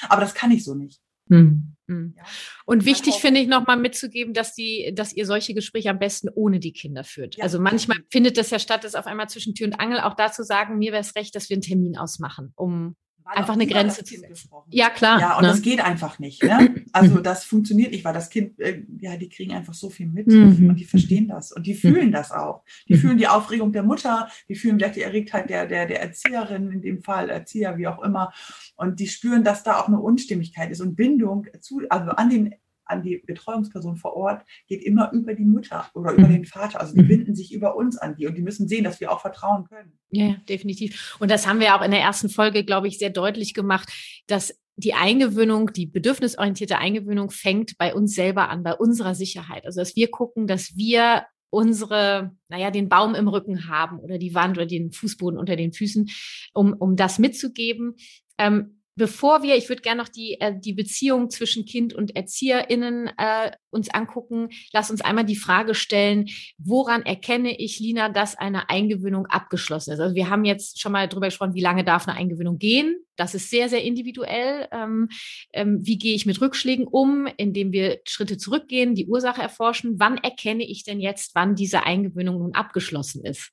C: Aber das kann ich so nicht.
A: Hm. hm. Ja. Und wichtig finde ich nochmal mitzugeben, dass die, dass ihr solche Gespräche am besten ohne die Kinder führt. Ja. Also manchmal findet das ja statt, dass auf einmal zwischen Tür und Angel auch dazu sagen, mir wäre es recht, dass wir einen Termin ausmachen, um einfach eine Grenze zu setzen.
C: Ja, klar. Ja, und ne? das geht einfach nicht. Ne? Also das funktioniert nicht, weil das Kind, äh, ja, die kriegen einfach so viel mit mhm. und die verstehen das und die fühlen mhm. das auch. Die mhm. fühlen die Aufregung der Mutter, die fühlen vielleicht die Erregtheit der, der, der Erzieherin, in dem Fall Erzieher, wie auch immer. Und die spüren, dass da auch eine Unstimmigkeit ist und Bindung zu, also an den an die Betreuungsperson vor Ort geht immer über die Mutter oder über mhm. den Vater. Also die mhm. binden sich über uns an die und die müssen sehen, dass wir auch vertrauen können.
A: Ja, definitiv. Und das haben wir auch in der ersten Folge, glaube ich, sehr deutlich gemacht, dass die Eingewöhnung, die bedürfnisorientierte Eingewöhnung fängt bei uns selber an, bei unserer Sicherheit. Also dass wir gucken, dass wir unsere, naja, den Baum im Rücken haben oder die Wand oder den Fußboden unter den Füßen, um, um das mitzugeben. Ähm, Bevor wir, ich würde gerne noch die, äh, die Beziehung zwischen Kind und ErzieherInnen äh, uns angucken, lass uns einmal die Frage stellen, woran erkenne ich, Lina, dass eine Eingewöhnung abgeschlossen ist? Also wir haben jetzt schon mal drüber gesprochen, wie lange darf eine Eingewöhnung gehen? Das ist sehr, sehr individuell. Ähm, ähm, wie gehe ich mit Rückschlägen um, indem wir Schritte zurückgehen, die Ursache erforschen? Wann erkenne ich denn jetzt, wann diese Eingewöhnung nun abgeschlossen ist?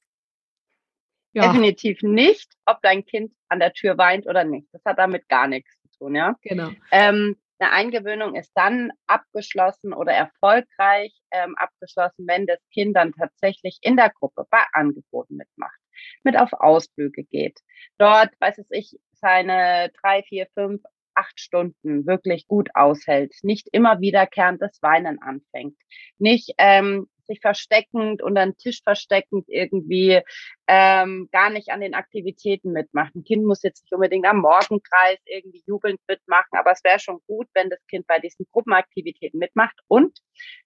B: Ja. Definitiv nicht, ob dein Kind an der Tür weint oder nicht. Das hat damit gar nichts zu tun, ja.
A: Genau.
B: Ähm, eine Eingewöhnung ist dann abgeschlossen oder erfolgreich ähm, abgeschlossen, wenn das Kind dann tatsächlich in der Gruppe bei Angeboten mitmacht, mit auf Ausflüge geht, dort, weiß es ich, seine drei, vier, fünf, acht Stunden wirklich gut aushält, nicht immer wiederkehrendes Weinen anfängt, nicht ähm, sich versteckend unter den Tisch versteckend irgendwie ähm, gar nicht an den Aktivitäten mitmacht. Ein Kind muss jetzt nicht unbedingt am Morgenkreis irgendwie jubelnd mitmachen, aber es wäre schon gut, wenn das Kind bei diesen Gruppenaktivitäten mitmacht und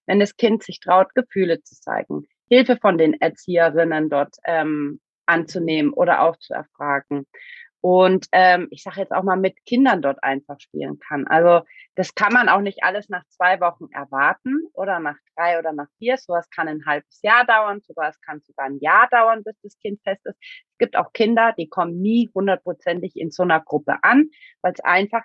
B: wenn das Kind sich traut, Gefühle zu zeigen. Hilfe von den Erzieherinnen dort ähm, anzunehmen oder auch zu erfragen und ähm, ich sage jetzt auch mal mit Kindern dort einfach spielen kann. Also das kann man auch nicht alles nach zwei Wochen erwarten oder nach drei oder nach vier. Sowas kann ein halbes Jahr dauern, sogar es kann sogar ein Jahr dauern, bis das Kind fest ist. Es gibt auch Kinder, die kommen nie hundertprozentig in so einer Gruppe an, weil es einfach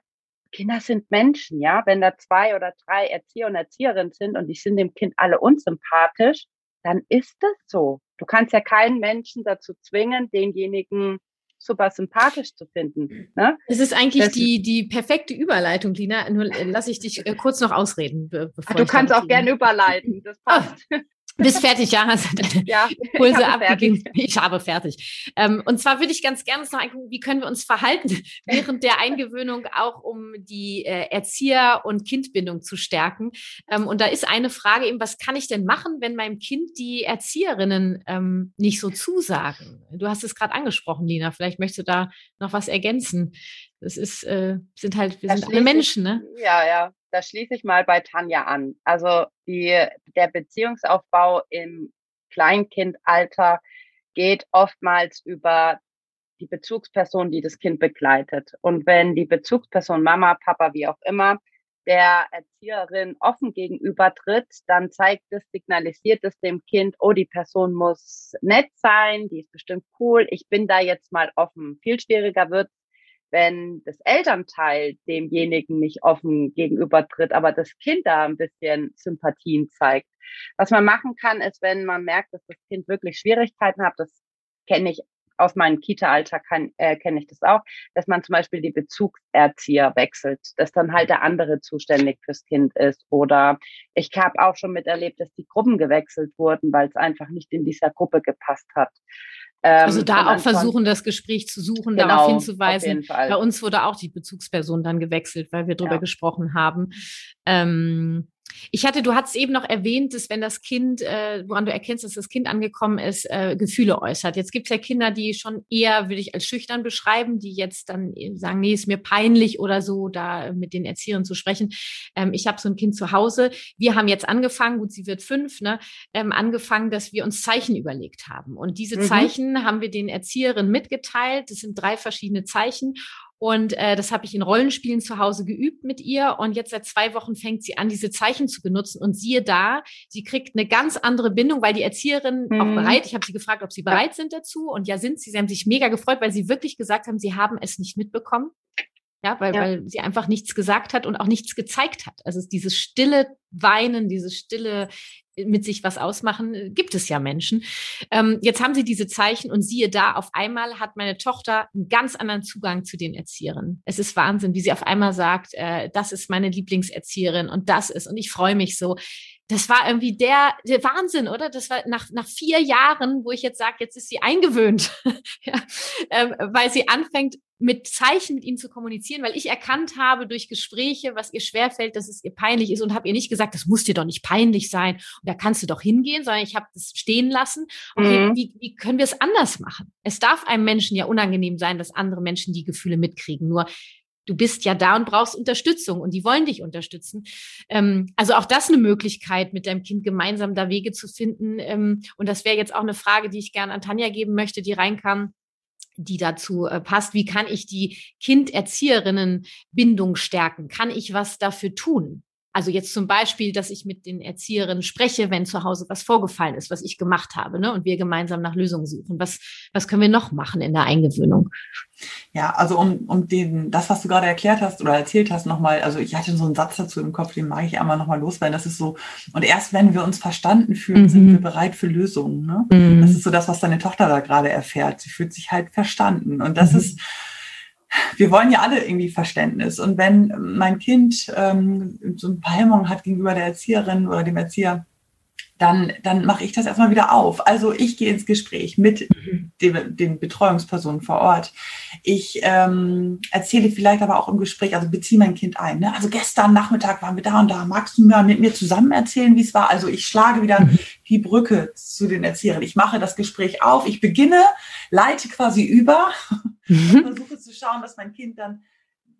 B: Kinder sind Menschen, ja. Wenn da zwei oder drei Erzieher und Erzieherinnen sind und die sind dem Kind alle unsympathisch, dann ist das so. Du kannst ja keinen Menschen dazu zwingen, denjenigen super sympathisch zu finden. Ne?
A: Es ist eigentlich das die, die perfekte Überleitung, Lina. Nur äh, lasse ich dich äh, kurz noch ausreden.
B: Ach, du kannst auch gerne überleiten. Das passt.
A: Oh, bist fertig, ja, hast deine ja, Pulse abgegeben. Ich habe fertig. Ähm, und zwar würde ich ganz gerne noch angucken, wie können wir uns verhalten während der Eingewöhnung, auch um die äh, Erzieher- und Kindbindung zu stärken. Ähm, und da ist eine Frage eben, was kann ich denn machen, wenn meinem Kind die Erzieherinnen ähm, nicht so zusagen? Du hast es gerade angesprochen, Lina. Vielleicht möchtest du da noch was ergänzen. Das ist, äh, sind halt, wir das sind alle Menschen, ne?
B: Ja, ja da schließe ich mal bei Tanja an. Also die, der Beziehungsaufbau im Kleinkindalter geht oftmals über die Bezugsperson, die das Kind begleitet. Und wenn die Bezugsperson Mama, Papa, wie auch immer, der Erzieherin offen gegenüber tritt, dann zeigt es, signalisiert es dem Kind, oh, die Person muss nett sein, die ist bestimmt cool, ich bin da jetzt mal offen. Viel schwieriger wird wenn das Elternteil demjenigen nicht offen gegenübertritt, aber das Kind da ein bisschen Sympathien zeigt. Was man machen kann, ist, wenn man merkt, dass das Kind wirklich Schwierigkeiten hat, das kenne ich aus meinem Kita-Alltag äh, kenne ich das auch, dass man zum Beispiel die Bezugserzieher wechselt, dass dann halt der andere zuständig fürs Kind ist. Oder ich habe auch schon miterlebt, dass die Gruppen gewechselt wurden, weil es einfach nicht in dieser Gruppe gepasst hat.
A: Ähm, also da auch versuchen, das Gespräch zu suchen, genau, darauf hinzuweisen. Bei uns wurde auch die Bezugsperson dann gewechselt, weil wir darüber ja. gesprochen haben. Ähm, ich hatte, du hattest eben noch erwähnt, dass wenn das Kind, äh, woran du erkennst, dass das Kind angekommen ist, äh, Gefühle äußert. Jetzt gibt es ja Kinder, die schon eher, würde ich als schüchtern beschreiben, die jetzt dann sagen, nee, ist mir peinlich oder so, da mit den Erziehern zu sprechen. Ähm, ich habe so ein Kind zu Hause. Wir haben jetzt angefangen, gut, sie wird fünf, ne, ähm, angefangen, dass wir uns Zeichen überlegt haben. Und diese mhm. Zeichen haben wir den Erzieherinnen mitgeteilt. Das sind drei verschiedene Zeichen. Und äh, das habe ich in Rollenspielen zu Hause geübt mit ihr. Und jetzt seit zwei Wochen fängt sie an, diese Zeichen zu benutzen. Und siehe da, sie kriegt eine ganz andere Bindung, weil die Erzieherin mhm. auch bereit, ich habe sie gefragt, ob sie bereit sind dazu. Und ja, sind sie. Sie haben sich mega gefreut, weil sie wirklich gesagt haben, sie haben es nicht mitbekommen. Ja, weil, ja. weil sie einfach nichts gesagt hat und auch nichts gezeigt hat. Also dieses stille Weinen, dieses stille mit sich was ausmachen, äh, gibt es ja Menschen. Ähm, jetzt haben sie diese Zeichen und siehe da, auf einmal hat meine Tochter einen ganz anderen Zugang zu den Erzieherinnen. Es ist Wahnsinn, wie sie auf einmal sagt, äh, das ist meine Lieblingserzieherin und das ist und ich freue mich so das war irgendwie der, der Wahnsinn, oder? Das war nach, nach vier Jahren, wo ich jetzt sage, jetzt ist sie eingewöhnt, ja, ähm, weil sie anfängt, mit Zeichen mit ihm zu kommunizieren, weil ich erkannt habe durch Gespräche, was ihr schwerfällt, dass es ihr peinlich ist und habe ihr nicht gesagt, das muss dir doch nicht peinlich sein und da kannst du doch hingehen, sondern ich habe das stehen lassen. Okay, mhm. wie, wie können wir es anders machen? Es darf einem Menschen ja unangenehm sein, dass andere Menschen die Gefühle mitkriegen. Nur du bist ja da und brauchst Unterstützung und die wollen dich unterstützen. Ähm, also auch das eine Möglichkeit, mit deinem Kind gemeinsam da Wege zu finden. Ähm, und das wäre jetzt auch eine Frage, die ich gerne an Tanja geben möchte, die reinkam die dazu äh, passt. Wie kann ich die Kind-Erzieherinnen-Bindung stärken? Kann ich was dafür tun? Also jetzt zum Beispiel, dass ich mit den Erzieherinnen spreche, wenn zu Hause was vorgefallen ist, was ich gemacht habe, ne? und wir gemeinsam nach Lösungen suchen. Was, was können wir noch machen in der Eingewöhnung?
C: Ja, also um, um den, das, was du gerade erklärt hast oder erzählt hast, nochmal, also ich hatte so einen Satz dazu im Kopf, den mag ich einmal nochmal loswerden. Das ist so, und erst wenn wir uns verstanden fühlen, mhm. sind wir bereit für Lösungen. Ne? Mhm. Das ist so das, was deine Tochter da gerade erfährt. Sie fühlt sich halt verstanden. Und das mhm. ist, wir wollen ja alle irgendwie Verständnis. Und wenn mein Kind ähm, so ein paar Hemmungen hat gegenüber der Erzieherin oder dem Erzieher, dann, dann mache ich das erstmal wieder auf. Also ich gehe ins Gespräch mit mhm. dem, den Betreuungspersonen vor Ort. Ich ähm, erzähle vielleicht aber auch im Gespräch, also beziehe mein Kind ein. Ne? Also gestern Nachmittag waren wir da und da. Magst du mal mit mir zusammen erzählen, wie es war? Also ich schlage wieder mhm. die Brücke zu den Erziehern. Ich mache das Gespräch auf. Ich beginne, leite quasi über mhm. und versuche zu schauen, dass mein Kind dann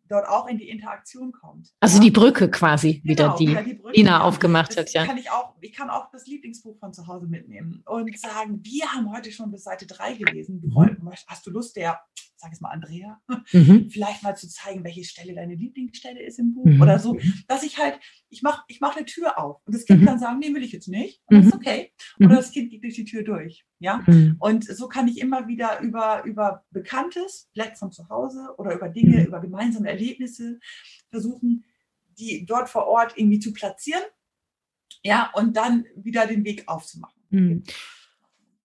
C: dort auch in die Interaktion kommt.
A: Also ja. die Brücke quasi genau, wieder, die, die Ina aufgemacht hat, ja.
C: Kann ich, auch, ich kann auch das Lieblingsbuch von zu Hause mitnehmen und sagen, wir haben heute schon bis Seite 3 gelesen. Mhm. Hast du Lust, der, sag es mal, Andrea, mhm. vielleicht mal zu zeigen, welche Stelle deine Lieblingsstelle ist im Buch mhm. oder so, dass ich halt, ich mache ich mach eine Tür auf und das Kind mhm. kann sagen, nee, will ich jetzt nicht. Und das ist mhm. okay. Oder das Kind geht durch die Tür durch. Ja. Und so kann ich immer wieder über, über Bekanntes, vielleicht von zu Hause oder über Dinge, über gemeinsame Erlebnisse versuchen, die dort vor Ort irgendwie zu platzieren. Ja, und dann wieder den Weg aufzumachen.
A: Mhm.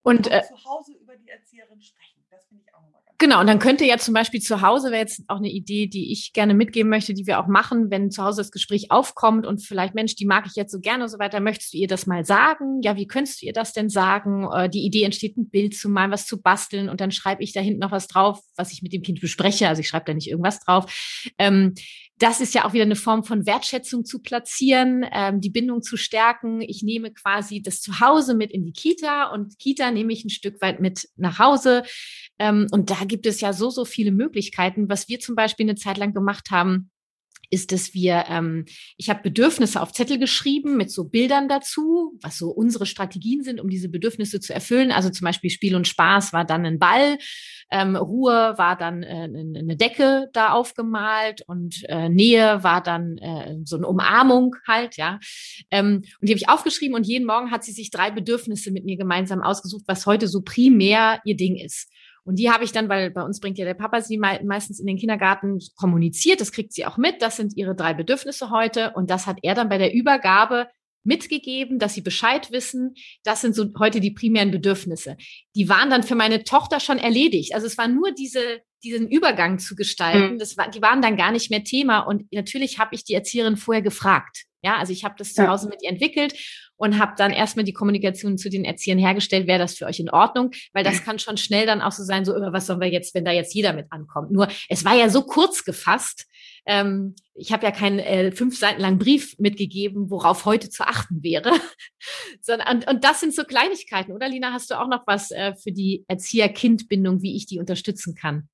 A: Und
C: äh, zu Hause über die Erzieherin sprechen. Das finde ich auch nochmal
A: Genau, und dann könnte ja zum Beispiel zu Hause, wäre jetzt auch eine Idee, die ich gerne mitgeben möchte, die wir auch machen, wenn zu Hause das Gespräch aufkommt und vielleicht, Mensch, die mag ich jetzt so gerne und so weiter, möchtest du ihr das mal sagen? Ja, wie könntest du ihr das denn sagen? Äh, die Idee entsteht, ein Bild zu malen, was zu basteln und dann schreibe ich da hinten noch was drauf, was ich mit dem Kind bespreche. Also ich schreibe da nicht irgendwas drauf. Ähm, das ist ja auch wieder eine Form von Wertschätzung zu platzieren, ähm, die Bindung zu stärken. Ich nehme quasi das Zuhause mit in die Kita und Kita nehme ich ein Stück weit mit nach Hause. Ähm, und da gibt es ja so, so viele Möglichkeiten. Was wir zum Beispiel eine Zeit lang gemacht haben, ist, dass wir, ähm, ich habe Bedürfnisse auf Zettel geschrieben mit so Bildern dazu, was so unsere Strategien sind, um diese Bedürfnisse zu erfüllen. Also zum Beispiel Spiel und Spaß war dann ein Ball, ähm, Ruhe war dann äh, eine Decke da aufgemalt und äh, Nähe war dann äh, so eine Umarmung halt, ja. Ähm, und die habe ich aufgeschrieben und jeden Morgen hat sie sich drei Bedürfnisse mit mir gemeinsam ausgesucht, was heute so primär ihr Ding ist. Und die habe ich dann, weil bei uns bringt ja der Papa sie meistens in den Kindergarten kommuniziert, das kriegt sie auch mit, das sind ihre drei Bedürfnisse heute und das hat er dann bei der Übergabe mitgegeben, dass sie Bescheid wissen. Das sind so heute die primären Bedürfnisse. Die waren dann für meine Tochter schon erledigt. Also es war nur diese, diesen Übergang zu gestalten. Mhm. Das war, die waren dann gar nicht mehr Thema. Und natürlich habe ich die Erzieherin vorher gefragt. Ja, also ich habe das zu Hause mit ihr entwickelt und habe dann erstmal die Kommunikation zu den Erziehern hergestellt, wäre das für euch in Ordnung, weil das kann schon schnell dann auch so sein, so was sollen wir jetzt, wenn da jetzt jeder mit ankommt. Nur es war ja so kurz gefasst. Ähm, ich habe ja keinen äh, fünf Seiten langen Brief mitgegeben, worauf heute zu achten wäre. Sondern, und, und das sind so Kleinigkeiten, oder Lina? Hast du auch noch was äh, für die Erzieher-Kind-Bindung, wie ich die unterstützen kann?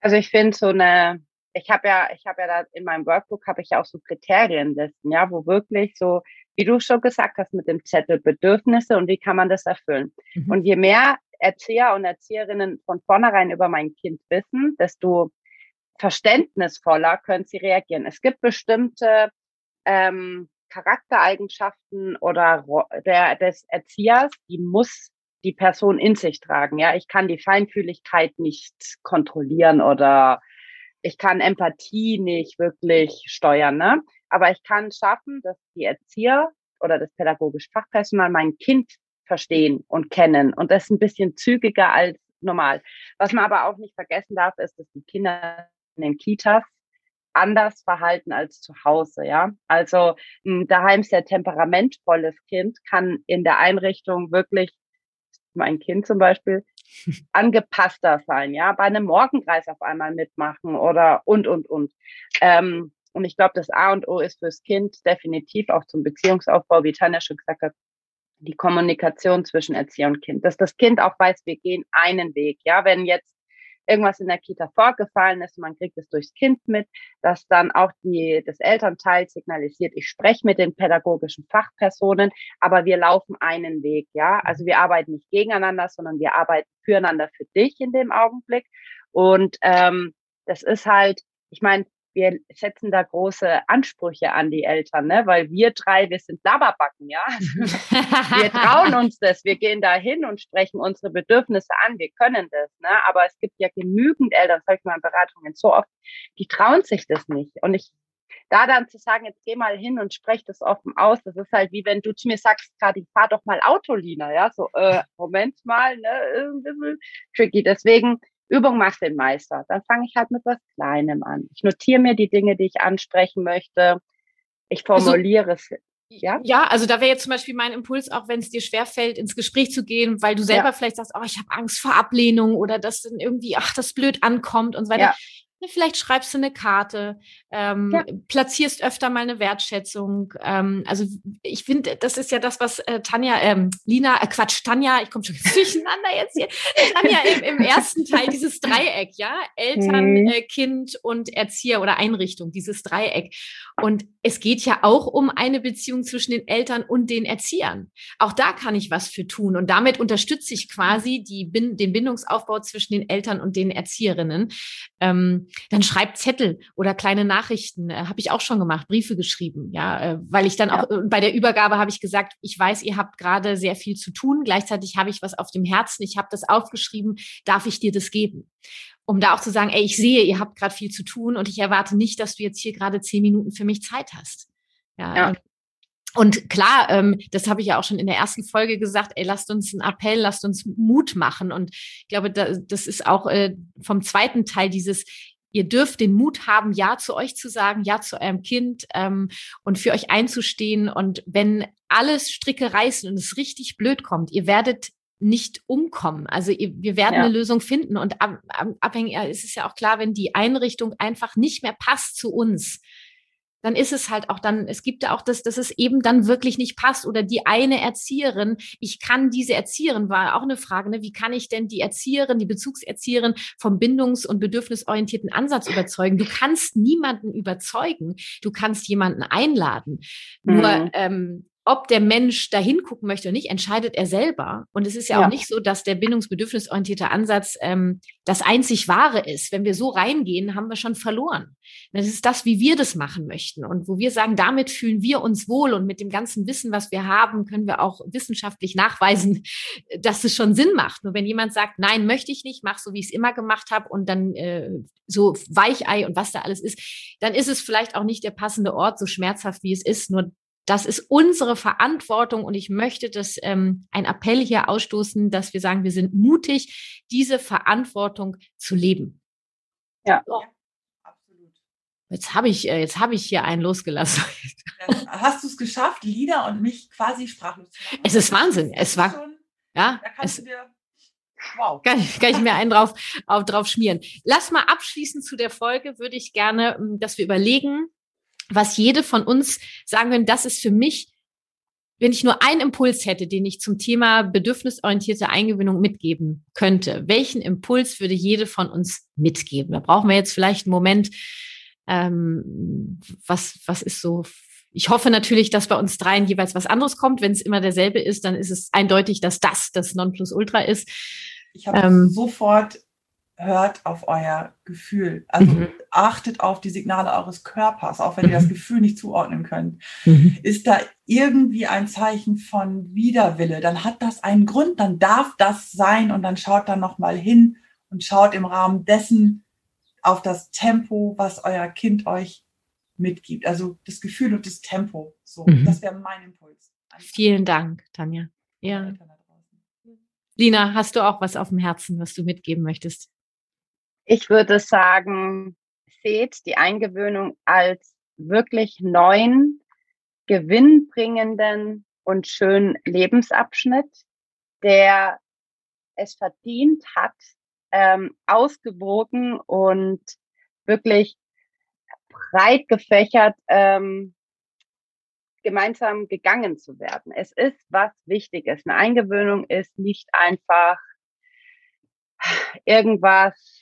B: Also ich finde so eine ich habe ja, ich habe ja da in meinem Workbook habe ich ja auch so Kriterienlisten, ja, wo wirklich so, wie du schon gesagt hast, mit dem Zettel Bedürfnisse und wie kann man das erfüllen. Mhm. Und je mehr Erzieher und Erzieherinnen von vornherein über mein Kind wissen, desto verständnisvoller können sie reagieren. Es gibt bestimmte ähm, Charaktereigenschaften oder der, des Erziehers, die muss die Person in sich tragen. Ja, ich kann die Feinfühligkeit nicht kontrollieren oder ich kann Empathie nicht wirklich steuern, ne? Aber ich kann schaffen, dass die Erzieher oder das pädagogische Fachpersonal mein Kind verstehen und kennen. Und das ist ein bisschen zügiger als normal. Was man aber auch nicht vergessen darf, ist, dass die Kinder in den Kitas anders verhalten als zu Hause, ja. Also ein daheim sehr temperamentvolles Kind kann in der Einrichtung wirklich, mein Kind zum Beispiel, angepasster sein, ja, bei einem Morgenkreis auf einmal mitmachen oder und, und, und. Ähm, und ich glaube, das A und O ist fürs Kind definitiv auch zum Beziehungsaufbau, wie Tanja schon gesagt hat, die Kommunikation zwischen Erzieher und Kind. Dass das Kind auch weiß, wir gehen einen Weg. Ja, wenn jetzt irgendwas in der Kita vorgefallen ist, man kriegt es durchs Kind mit, dass dann auch die, das Elternteil signalisiert, ich spreche mit den pädagogischen Fachpersonen, aber wir laufen einen Weg, ja. Also wir arbeiten nicht gegeneinander, sondern wir arbeiten füreinander für dich in dem Augenblick. Und ähm, das ist halt, ich meine, wir setzen da große Ansprüche an die Eltern, ne? weil wir drei, wir sind Laberbacken, ja. wir trauen uns das, wir gehen da hin und sprechen unsere Bedürfnisse an, wir können das, ne? Aber es gibt ja genügend Eltern, sag ich mal in Beratungen so oft, die trauen sich das nicht. Und ich da dann zu sagen, jetzt geh mal hin und sprech das offen aus, das ist halt wie wenn du zu mir sagst, gerade fahr doch mal Autolina, ja, so, äh, Moment mal, ne, ein bisschen tricky. Deswegen Übung macht den Meister. Dann fange ich halt mit was Kleinem an. Ich notiere mir die Dinge, die ich ansprechen möchte. Ich also formuliere also, es.
A: Ja? ja, also da wäre jetzt zum Beispiel mein Impuls, auch wenn es dir schwerfällt, ins Gespräch zu gehen, weil du selber ja. vielleicht sagst, oh, ich habe Angst vor Ablehnung oder dass dann irgendwie, ach, das blöd ankommt und so weiter. Ja. Vielleicht schreibst du eine Karte, ähm, ja. platzierst öfter mal eine Wertschätzung. Ähm, also ich finde, das ist ja das, was äh, Tanja, ähm, Lina, äh, Quatsch, Tanja, ich komme schon durcheinander jetzt hier. Tanja im, im, ersten Teil, dieses Dreieck, ja, Eltern, mhm. äh, Kind und Erzieher oder Einrichtung, dieses Dreieck. Und es geht ja auch um eine Beziehung zwischen den Eltern und den Erziehern. Auch da kann ich was für tun. Und damit unterstütze ich quasi die, den Bindungsaufbau zwischen den Eltern und den Erzieherinnen. Ähm, dann schreibt Zettel oder kleine Nachrichten. Äh, habe ich auch schon gemacht, Briefe geschrieben. Ja, äh, weil ich dann ja. auch äh, bei der Übergabe habe ich gesagt, ich weiß, ihr habt gerade sehr viel zu tun. Gleichzeitig habe ich was auf dem Herzen. Ich habe das aufgeschrieben. Darf ich dir das geben? Um da auch zu sagen, ey, ich sehe, ihr habt gerade viel zu tun und ich erwarte nicht, dass du jetzt hier gerade zehn Minuten für mich Zeit hast. Ja. ja. Und klar, ähm, das habe ich ja auch schon in der ersten Folge gesagt, ey, lasst uns einen Appell, lasst uns Mut machen. Und ich glaube, da, das ist auch äh, vom zweiten Teil dieses, ihr dürft den Mut haben, Ja zu euch zu sagen, Ja zu eurem Kind ähm, und für euch einzustehen. Und wenn alles Stricke reißen und es richtig blöd kommt, ihr werdet nicht umkommen. Also wir werden ja. eine Lösung finden und ab, ab, abhängig ist es ja auch klar, wenn die Einrichtung einfach nicht mehr passt zu uns, dann ist es halt auch dann, es gibt ja auch das, dass es eben dann wirklich nicht passt oder die eine Erzieherin, ich kann diese Erzieherin, war auch eine Frage, ne, wie kann ich denn die Erzieherin, die Bezugserzieherin vom bindungs- und bedürfnisorientierten Ansatz überzeugen? Du kannst niemanden überzeugen, du kannst jemanden einladen. Mhm. Nur ähm, ob der Mensch da hingucken möchte oder nicht, entscheidet er selber. Und es ist ja, ja. auch nicht so, dass der bindungsbedürfnisorientierte Ansatz ähm, das einzig wahre ist. Wenn wir so reingehen, haben wir schon verloren. Das ist das, wie wir das machen möchten. Und wo wir sagen, damit fühlen wir uns wohl und mit dem ganzen Wissen, was wir haben, können wir auch wissenschaftlich nachweisen, dass es schon Sinn macht. Nur wenn jemand sagt, nein, möchte ich nicht, mach so, wie ich es immer gemacht habe und dann äh, so Weichei und was da alles ist, dann ist es vielleicht auch nicht der passende Ort, so schmerzhaft wie es ist. Nur das ist unsere Verantwortung und ich möchte das ähm, ein Appell hier ausstoßen, dass wir sagen, wir sind mutig, diese Verantwortung zu leben.
B: Ja. So.
A: Absolut. Jetzt habe ich, äh, jetzt habe ich hier einen losgelassen.
C: Hast du es geschafft, Lieder und mich quasi sprachlos zu
A: machen? Es ist Wahnsinn. Es war, schon, ja, da kannst es, du dir Wow. Kann, kann ich mir einen drauf, auf, drauf schmieren. Lass mal abschließend zu der Folge, würde ich gerne, ähm, dass wir überlegen, was jede von uns sagen würden, das ist für mich, wenn ich nur einen Impuls hätte, den ich zum Thema bedürfnisorientierte Eingewöhnung mitgeben könnte, welchen Impuls würde jede von uns mitgeben? Da brauchen wir jetzt vielleicht einen Moment, ähm, was, was ist so ich hoffe natürlich, dass bei uns dreien jeweils was anderes kommt. Wenn es immer derselbe ist, dann ist es eindeutig, dass das das Nonplusultra ist.
C: Ich habe ähm, sofort hört auf euer Gefühl. Also mhm. achtet auf die Signale eures Körpers, auch wenn mhm. ihr das mhm. Gefühl nicht zuordnen könnt. Mhm. Ist da irgendwie ein Zeichen von Widerwille, dann hat das einen Grund, dann darf das sein und dann schaut dann nochmal hin und schaut im Rahmen dessen auf das Tempo, was euer Kind euch mitgibt. Also das Gefühl und das Tempo. So, mhm. das wäre mein Impuls.
A: Vielen Dank, Tanja. Ja. Lina, hast du auch was auf dem Herzen, was du mitgeben möchtest?
B: Ich würde sagen, seht die Eingewöhnung als wirklich neuen, gewinnbringenden und schönen Lebensabschnitt, der es verdient hat, ähm, ausgewogen und wirklich breit gefächert ähm, gemeinsam gegangen zu werden. Es ist was Wichtiges. Eine Eingewöhnung ist nicht einfach irgendwas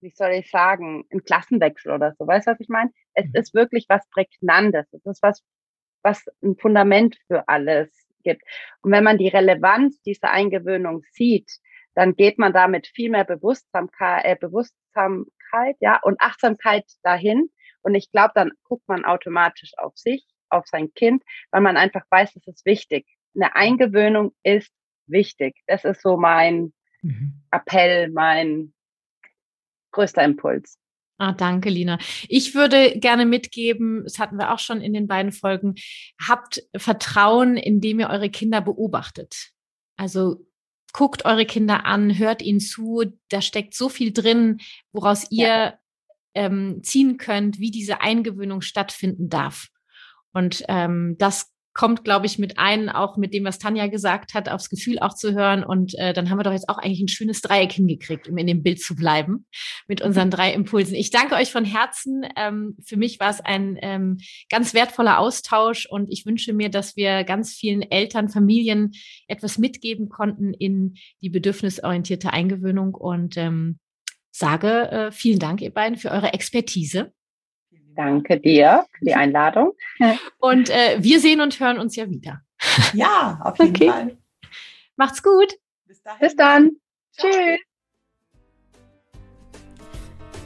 B: wie soll ich sagen, ein Klassenwechsel oder so. Weißt du, was ich meine? Es mhm. ist wirklich was Prägnantes. Es ist was, was ein Fundament für alles gibt. Und wenn man die Relevanz dieser Eingewöhnung sieht, dann geht man damit viel mehr Bewusstsamkeit, äh, Bewusstsamkeit, ja, und Achtsamkeit dahin. Und ich glaube, dann guckt man automatisch auf sich, auf sein Kind, weil man einfach weiß, es ist wichtig. Eine Eingewöhnung ist wichtig. Das ist so mein mhm. Appell, mein, größter Impuls.
A: Ah, danke, Lina. Ich würde gerne mitgeben, das hatten wir auch schon in den beiden Folgen, habt Vertrauen, indem ihr eure Kinder beobachtet. Also guckt eure Kinder an, hört ihnen zu. Da steckt so viel drin, woraus ihr ja. ähm, ziehen könnt, wie diese Eingewöhnung stattfinden darf. Und ähm, das kommt, glaube ich, mit ein, auch mit dem, was Tanja gesagt hat, aufs Gefühl auch zu hören. Und äh, dann haben wir doch jetzt auch eigentlich ein schönes Dreieck hingekriegt, um in dem Bild zu bleiben mit unseren drei Impulsen. Ich danke euch von Herzen. Ähm, für mich war es ein ähm, ganz wertvoller Austausch und ich wünsche mir, dass wir ganz vielen Eltern, Familien etwas mitgeben konnten in die bedürfnisorientierte Eingewöhnung und ähm, sage äh, vielen Dank, ihr beiden, für eure Expertise.
B: Danke dir für die Einladung.
A: Und äh, wir sehen und hören uns ja wieder.
C: Ja, auf jeden okay. Fall.
A: Macht's gut.
B: Bis, Bis dann. Tschüss.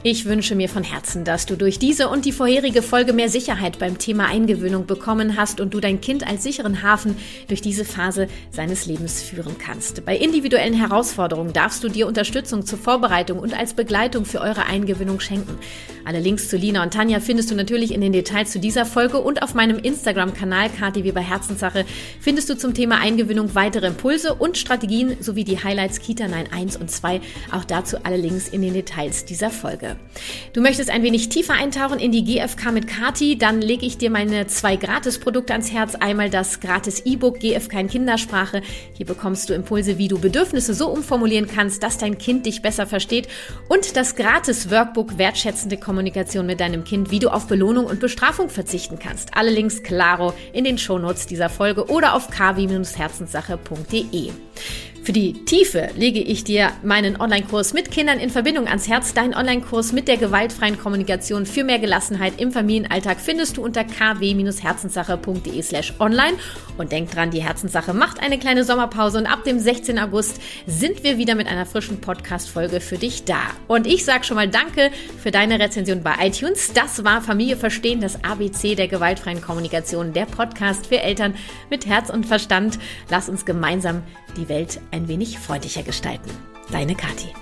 A: Ich wünsche mir von Herzen, dass du durch diese und die vorherige Folge mehr Sicherheit beim Thema Eingewöhnung bekommen hast und du dein Kind als sicheren Hafen durch diese Phase seines Lebens führen kannst. Bei individuellen Herausforderungen darfst du dir Unterstützung zur Vorbereitung und als Begleitung für eure Eingewöhnung schenken. Alle Links zu Lina und Tanja findest du natürlich in den Details zu dieser Folge und auf meinem Instagram-Kanal Kati Weber Herzenssache findest du zum Thema Eingewöhnung weitere Impulse und Strategien sowie die Highlights Kita 9 1 und 2. Auch dazu alle Links in den Details dieser. Folge. Du möchtest ein wenig tiefer eintauchen in die GFK mit Kati, dann lege ich dir meine zwei Gratis-Produkte ans Herz. Einmal das gratis E-Book GFK in Kindersprache. Hier bekommst du Impulse, wie du Bedürfnisse so umformulieren kannst, dass dein Kind dich besser versteht. Und das gratis Workbook Wertschätzende Kommunikation mit deinem Kind, wie du auf Belohnung und Bestrafung verzichten kannst. Alle Links klaro in den Shownotes dieser Folge oder auf kw-herzenssache.de. Für die Tiefe lege ich dir meinen Online-Kurs mit Kindern in Verbindung ans Herz. Dein Online-Kurs mit der gewaltfreien Kommunikation für mehr Gelassenheit im Familienalltag findest du unter kw-herzenssache.de slash online. Und denk dran, die Herzenssache macht eine kleine Sommerpause und ab dem 16. August sind wir wieder mit einer frischen Podcast-Folge für dich da. Und ich sage schon mal Danke für deine Rezension bei iTunes. Das war Familie Verstehen, das ABC der gewaltfreien Kommunikation, der Podcast für Eltern mit Herz und Verstand. Lass uns gemeinsam die Welt ein wenig freundlicher gestalten. Deine Kathi.